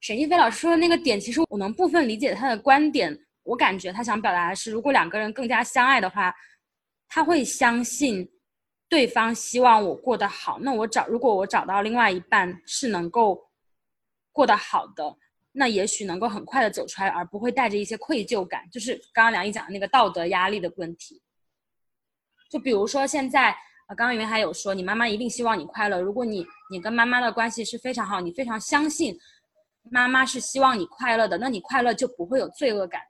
沈一飞老师说的那个点，其实我能部分理解他的观点，我感觉他想表达的是，如果两个人更加相爱的话，他会相信对方希望我过得好，那我找如果我找到另外一半是能够过得好的。那也许能够很快的走出来，而不会带着一些愧疚感。就是刚刚梁毅讲的那个道德压力的问题。就比如说现在，啊，刚刚云还有说，你妈妈一定希望你快乐。如果你你跟妈妈的关系是非常好，你非常相信妈妈是希望你快乐的，那你快乐就不会有罪恶感。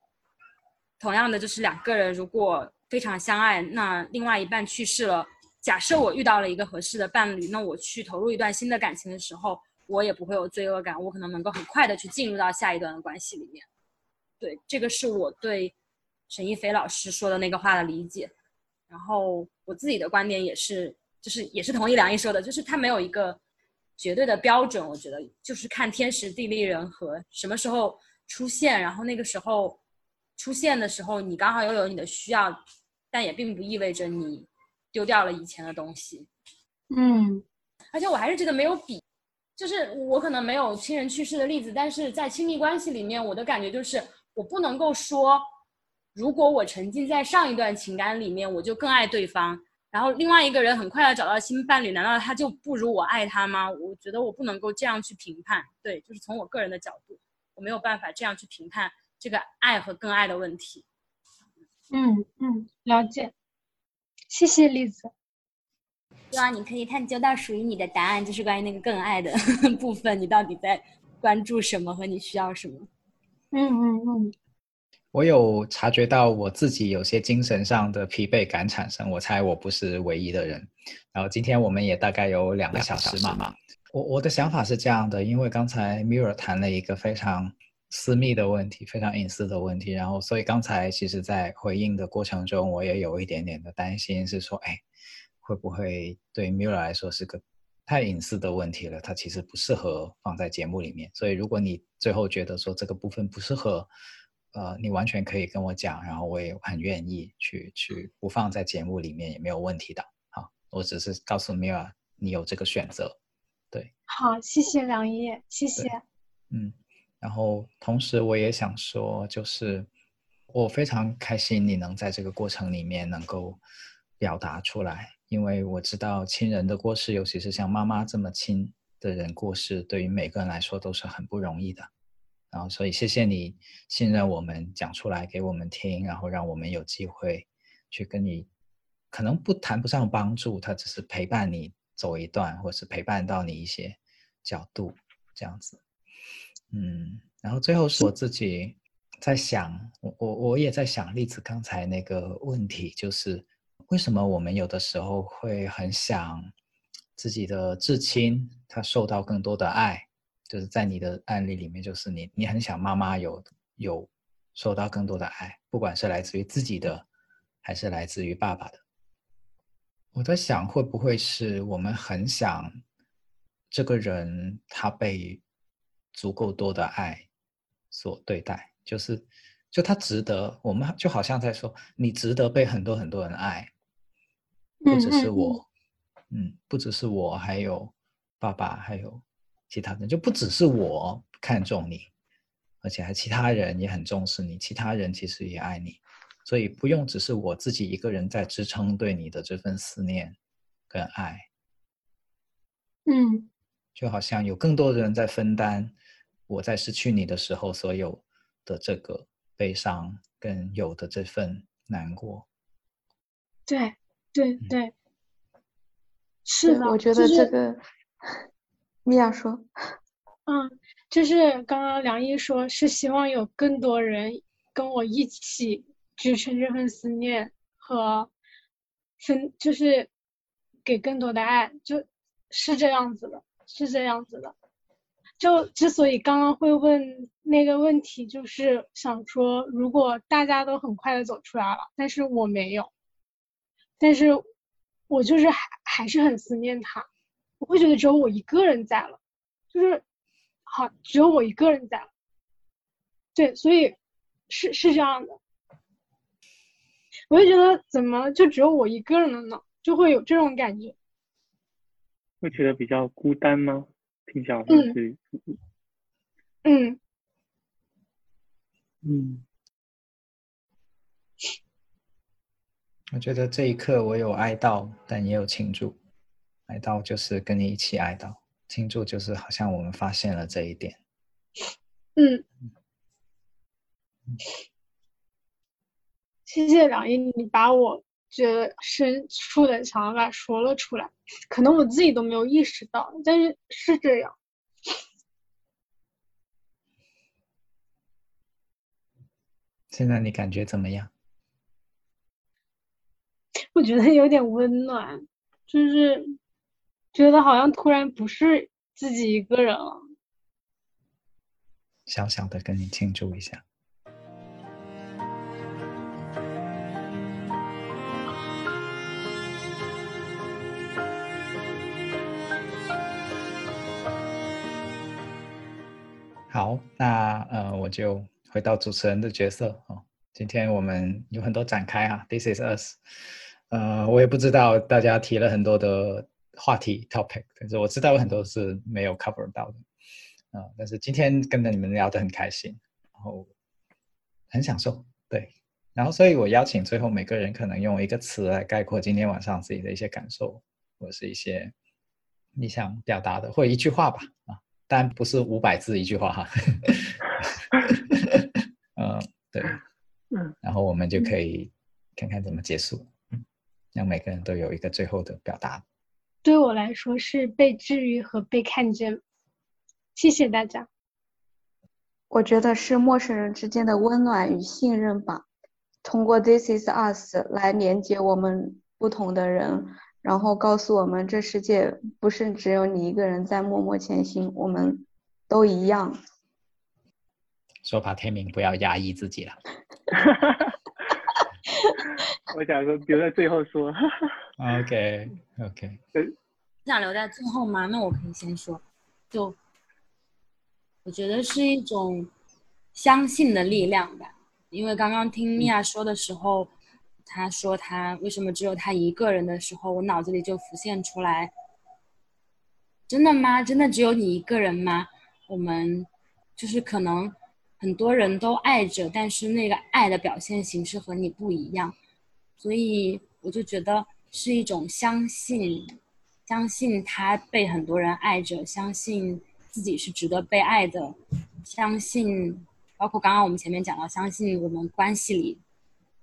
同样的，就是两个人如果非常相爱，那另外一半去世了，假设我遇到了一个合适的伴侣，那我去投入一段新的感情的时候，我也不会有罪恶感，我可能能够很快的去进入到下一段的关系里面。对，这个是我对沈一飞老师说的那个话的理解。然后我自己的观点也是，就是也是同意梁毅说的，就是他没有一个绝对的标准，我觉得就是看天时地利人和，什么时候出现，然后那个时候出现的时候，你刚好又有你的需要，但也并不意味着你丢掉了以前的东西。嗯，而且我还是觉得没有比，就是我可能没有亲人去世的例子，但是在亲密关系里面，我的感觉就是我不能够说。如果我沉浸在上一段情感里面，我就更爱对方，然后另外一个人很快的找到新伴侣，难道他就不如我爱他吗？我觉得我不能够这样去评判，对，就是从我个人的角度，我没有办法这样去评判这个爱和更爱的问题。嗯嗯，了解，谢谢栗子。希望你可以探究到属于你的答案，就是关于那个更爱的 部分，你到底在关注什么和你需要什么？嗯嗯嗯。我有察觉到我自己有些精神上的疲惫感产生，我猜我不是唯一的人。然后今天我们也大概有两个小时嘛，我我的想法是这样的，因为刚才 Mirror 谈了一个非常私密的问题，非常隐私的问题，然后所以刚才其实在回应的过程中，我也有一点点的担心，是说，哎，会不会对 Mirror 来说是个太隐私的问题了？它其实不适合放在节目里面。所以如果你最后觉得说这个部分不适合，呃，你完全可以跟我讲，然后我也很愿意去去不放在节目里面也没有问题的。好，我只是告诉米尔，你有这个选择。对，好，谢谢梁毅，谢谢。嗯，然后同时我也想说，就是我非常开心你能在这个过程里面能够表达出来，因为我知道亲人的过世，尤其是像妈妈这么亲的人过世，对于每个人来说都是很不容易的。然后，所以谢谢你信任我们，讲出来给我们听，然后让我们有机会去跟你，可能不谈不上帮助，他只是陪伴你走一段，或是陪伴到你一些角度这样子。嗯，然后最后是我自己在想，我我我也在想栗子刚才那个问题，就是为什么我们有的时候会很想自己的至亲他受到更多的爱。就是在你的案例里面，就是你你很想妈妈有有受到更多的爱，不管是来自于自己的，还是来自于爸爸的。我在想，会不会是我们很想这个人他被足够多的爱所对待，就是就他值得，我们就好像在说，你值得被很多很多人爱，不只是我，嗯，不只是我，还有爸爸，还有。其他人就不只是我看重你，而且还其他人也很重视你，其他人其实也爱你，所以不用只是我自己一个人在支撑对你的这份思念跟爱。嗯，就好像有更多的人在分担我在失去你的时候所有的这个悲伤跟有的这份难过。对对对，是的，我觉得这个。米娅说：“嗯，就是刚刚梁毅说，是希望有更多人跟我一起支撑这份思念和分，就是给更多的爱，就是这样子的，是这样子的。就之所以刚刚会问那个问题，就是想说，如果大家都很快的走出来了，但是我没有，但是我就是还还是很思念他。”我会觉得只有我一个人在了，就是好，只有我一个人在了，对，所以是是这样的。我就觉得怎么就只有我一个人了呢？就会有这种感觉。会觉得比较孤单吗？听起来像是。嗯。嗯。我觉得这一刻我有哀悼，但也有庆祝。哀悼就是跟你一起哀悼，庆祝就是好像我们发现了这一点。嗯，谢谢梁毅，你把我觉得深处的想法说了出来，可能我自己都没有意识到，但是是这样。现在你感觉怎么样？我觉得有点温暖，就是觉得好像突然不是自己一个人了。小小的跟你庆祝一下。好，那呃，我就回到主持人的角色哦。今天我们有很多展开啊，This is us。呃，我也不知道大家提了很多的话题 topic，但是我知道有很多是没有 cover 到的。啊，但是今天跟着你们聊得很开心，然后很享受，对。然后，所以我邀请最后每个人可能用一个词来概括今天晚上自己的一些感受，或者是一些你想表达的，或者一句话吧，啊。当然不是五百字一句话哈，嗯，对，嗯，然后我们就可以看看怎么结束，让每个人都有一个最后的表达。对我来说是被治愈和被看见，谢谢大家。我觉得是陌生人之间的温暖与信任吧，通过 This is us 来连接我们不同的人。然后告诉我们，这世界不是只有你一个人在默默前行，我们都一样。说吧，天明，不要压抑自己了。我想说留在最后说。OK，OK。你。想留在最后吗？那我可以先说。就我觉得是一种相信的力量吧，因为刚刚听米娅说的时候。她说她为什么只有她一个人的时候，我脑子里就浮现出来。真的吗？真的只有你一个人吗？我们就是可能很多人都爱着，但是那个爱的表现形式和你不一样，所以我就觉得是一种相信，相信他被很多人爱着，相信自己是值得被爱的，相信包括刚刚我们前面讲到，相信我们关系里。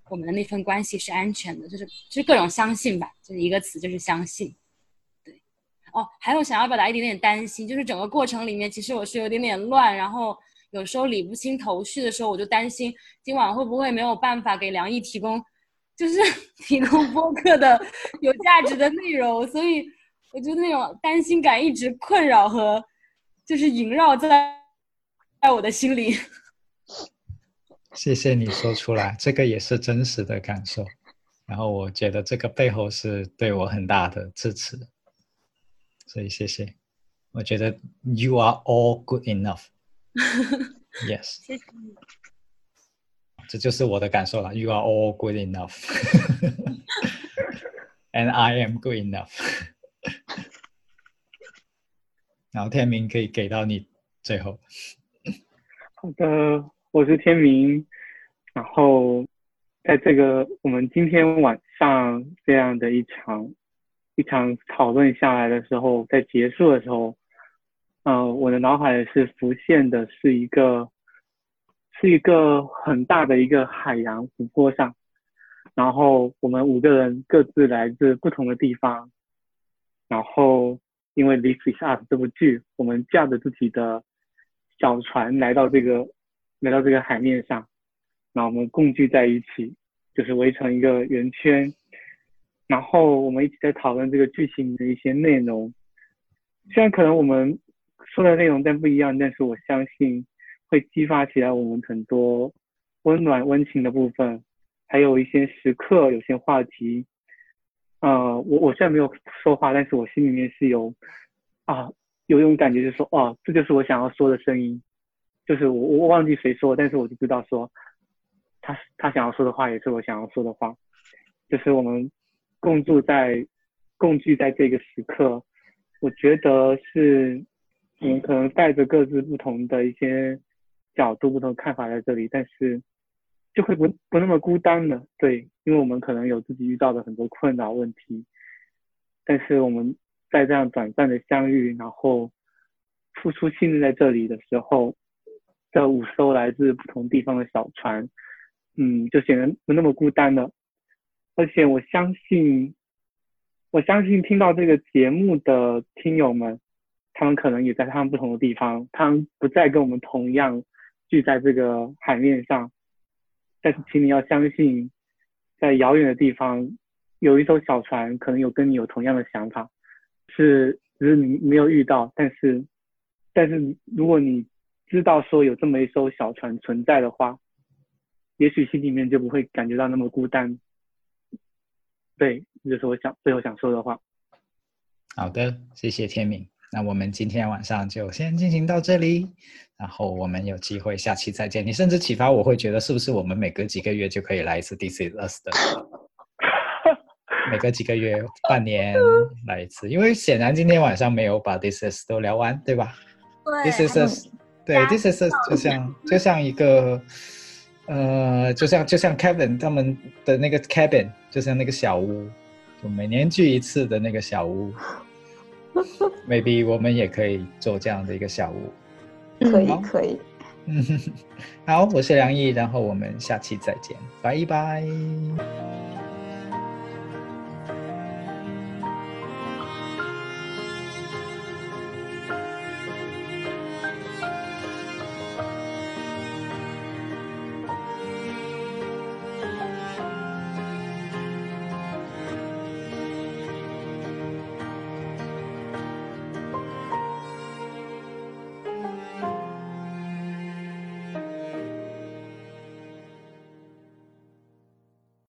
我们的那份关系是安全的，就是就是各种相信吧，就是一个词，就是相信。对，哦，还有想要表达一点点担心，就是整个过程里面，其实我是有点点乱，然后有时候理不清头绪的时候，我就担心今晚会不会没有办法给梁毅提供，就是 提供播客的有价值的内容，所以我觉得那种担心感一直困扰和就是萦绕在在我的心里。谢谢你说出来，这个也是真实的感受。然后我觉得这个背后是对我很大的支持，所以谢谢。我觉得 you are all good enough。Yes。谢谢你。这就是我的感受了。You are all good enough。And I am good enough。然后天明可以给到你最后。好的。我是天明，然后在这个我们今天晚上这样的一场一场讨论下来的时候，在结束的时候，嗯，我的脑海是浮现的是一个是一个很大的一个海洋湖泊上，然后我们五个人各自来自不同的地方，然后因为《This Is Us》这部剧，我们驾着自己的小船来到这个。来到这个海面上，那我们共聚在一起，就是围成一个圆圈，然后我们一起在讨论这个剧情的一些内容。虽然可能我们说的内容但不一样，但是我相信会激发起来我们很多温暖温情的部分，还有一些时刻，有些话题。呃，我我虽然没有说话，但是我心里面是有啊，有一种感觉，就是说，哦，这就是我想要说的声音。就是我我忘记谁说，但是我就知道说，他他想要说的话也是我想要说的话，就是我们共住在共聚在这个时刻，我觉得是我们可能带着各自不同的一些角度、不同看法在这里，但是就会不不那么孤单了，对，因为我们可能有自己遇到的很多困扰问题，但是我们在这样短暂的相遇，然后付出信任在这里的时候。这五艘来自不同地方的小船，嗯，就显得不那么孤单了。而且我相信，我相信听到这个节目的听友们，他们可能也在他们不同的地方，他们不再跟我们同样聚在这个海面上，但是请你要相信，在遥远的地方有一艘小船，可能有跟你有同样的想法，是只是你没有遇到，但是，但是如果你知道说有这么一艘小船存在的话，也许心里面就不会感觉到那么孤单。对，这就是我想最后想说的话。好的，谢谢天明。那我们今天晚上就先进行到这里，然后我们有机会下期再见。你甚至启发我会觉得，是不是我们每隔几个月就可以来一次 DC Us 的？每隔几个月、半年来一次，因为显然今天晚上没有把 This is 都聊完，对吧？对，DC Us，对，DC Us 就像 就像一个。呃，就像就像 Kevin 他们的那个 cabin，就像那个小屋，就每年聚一次的那个小屋。Maybe 我们也可以做这样的一个小屋。可以可以。嗯，好，我是梁毅，然后我们下期再见，拜拜。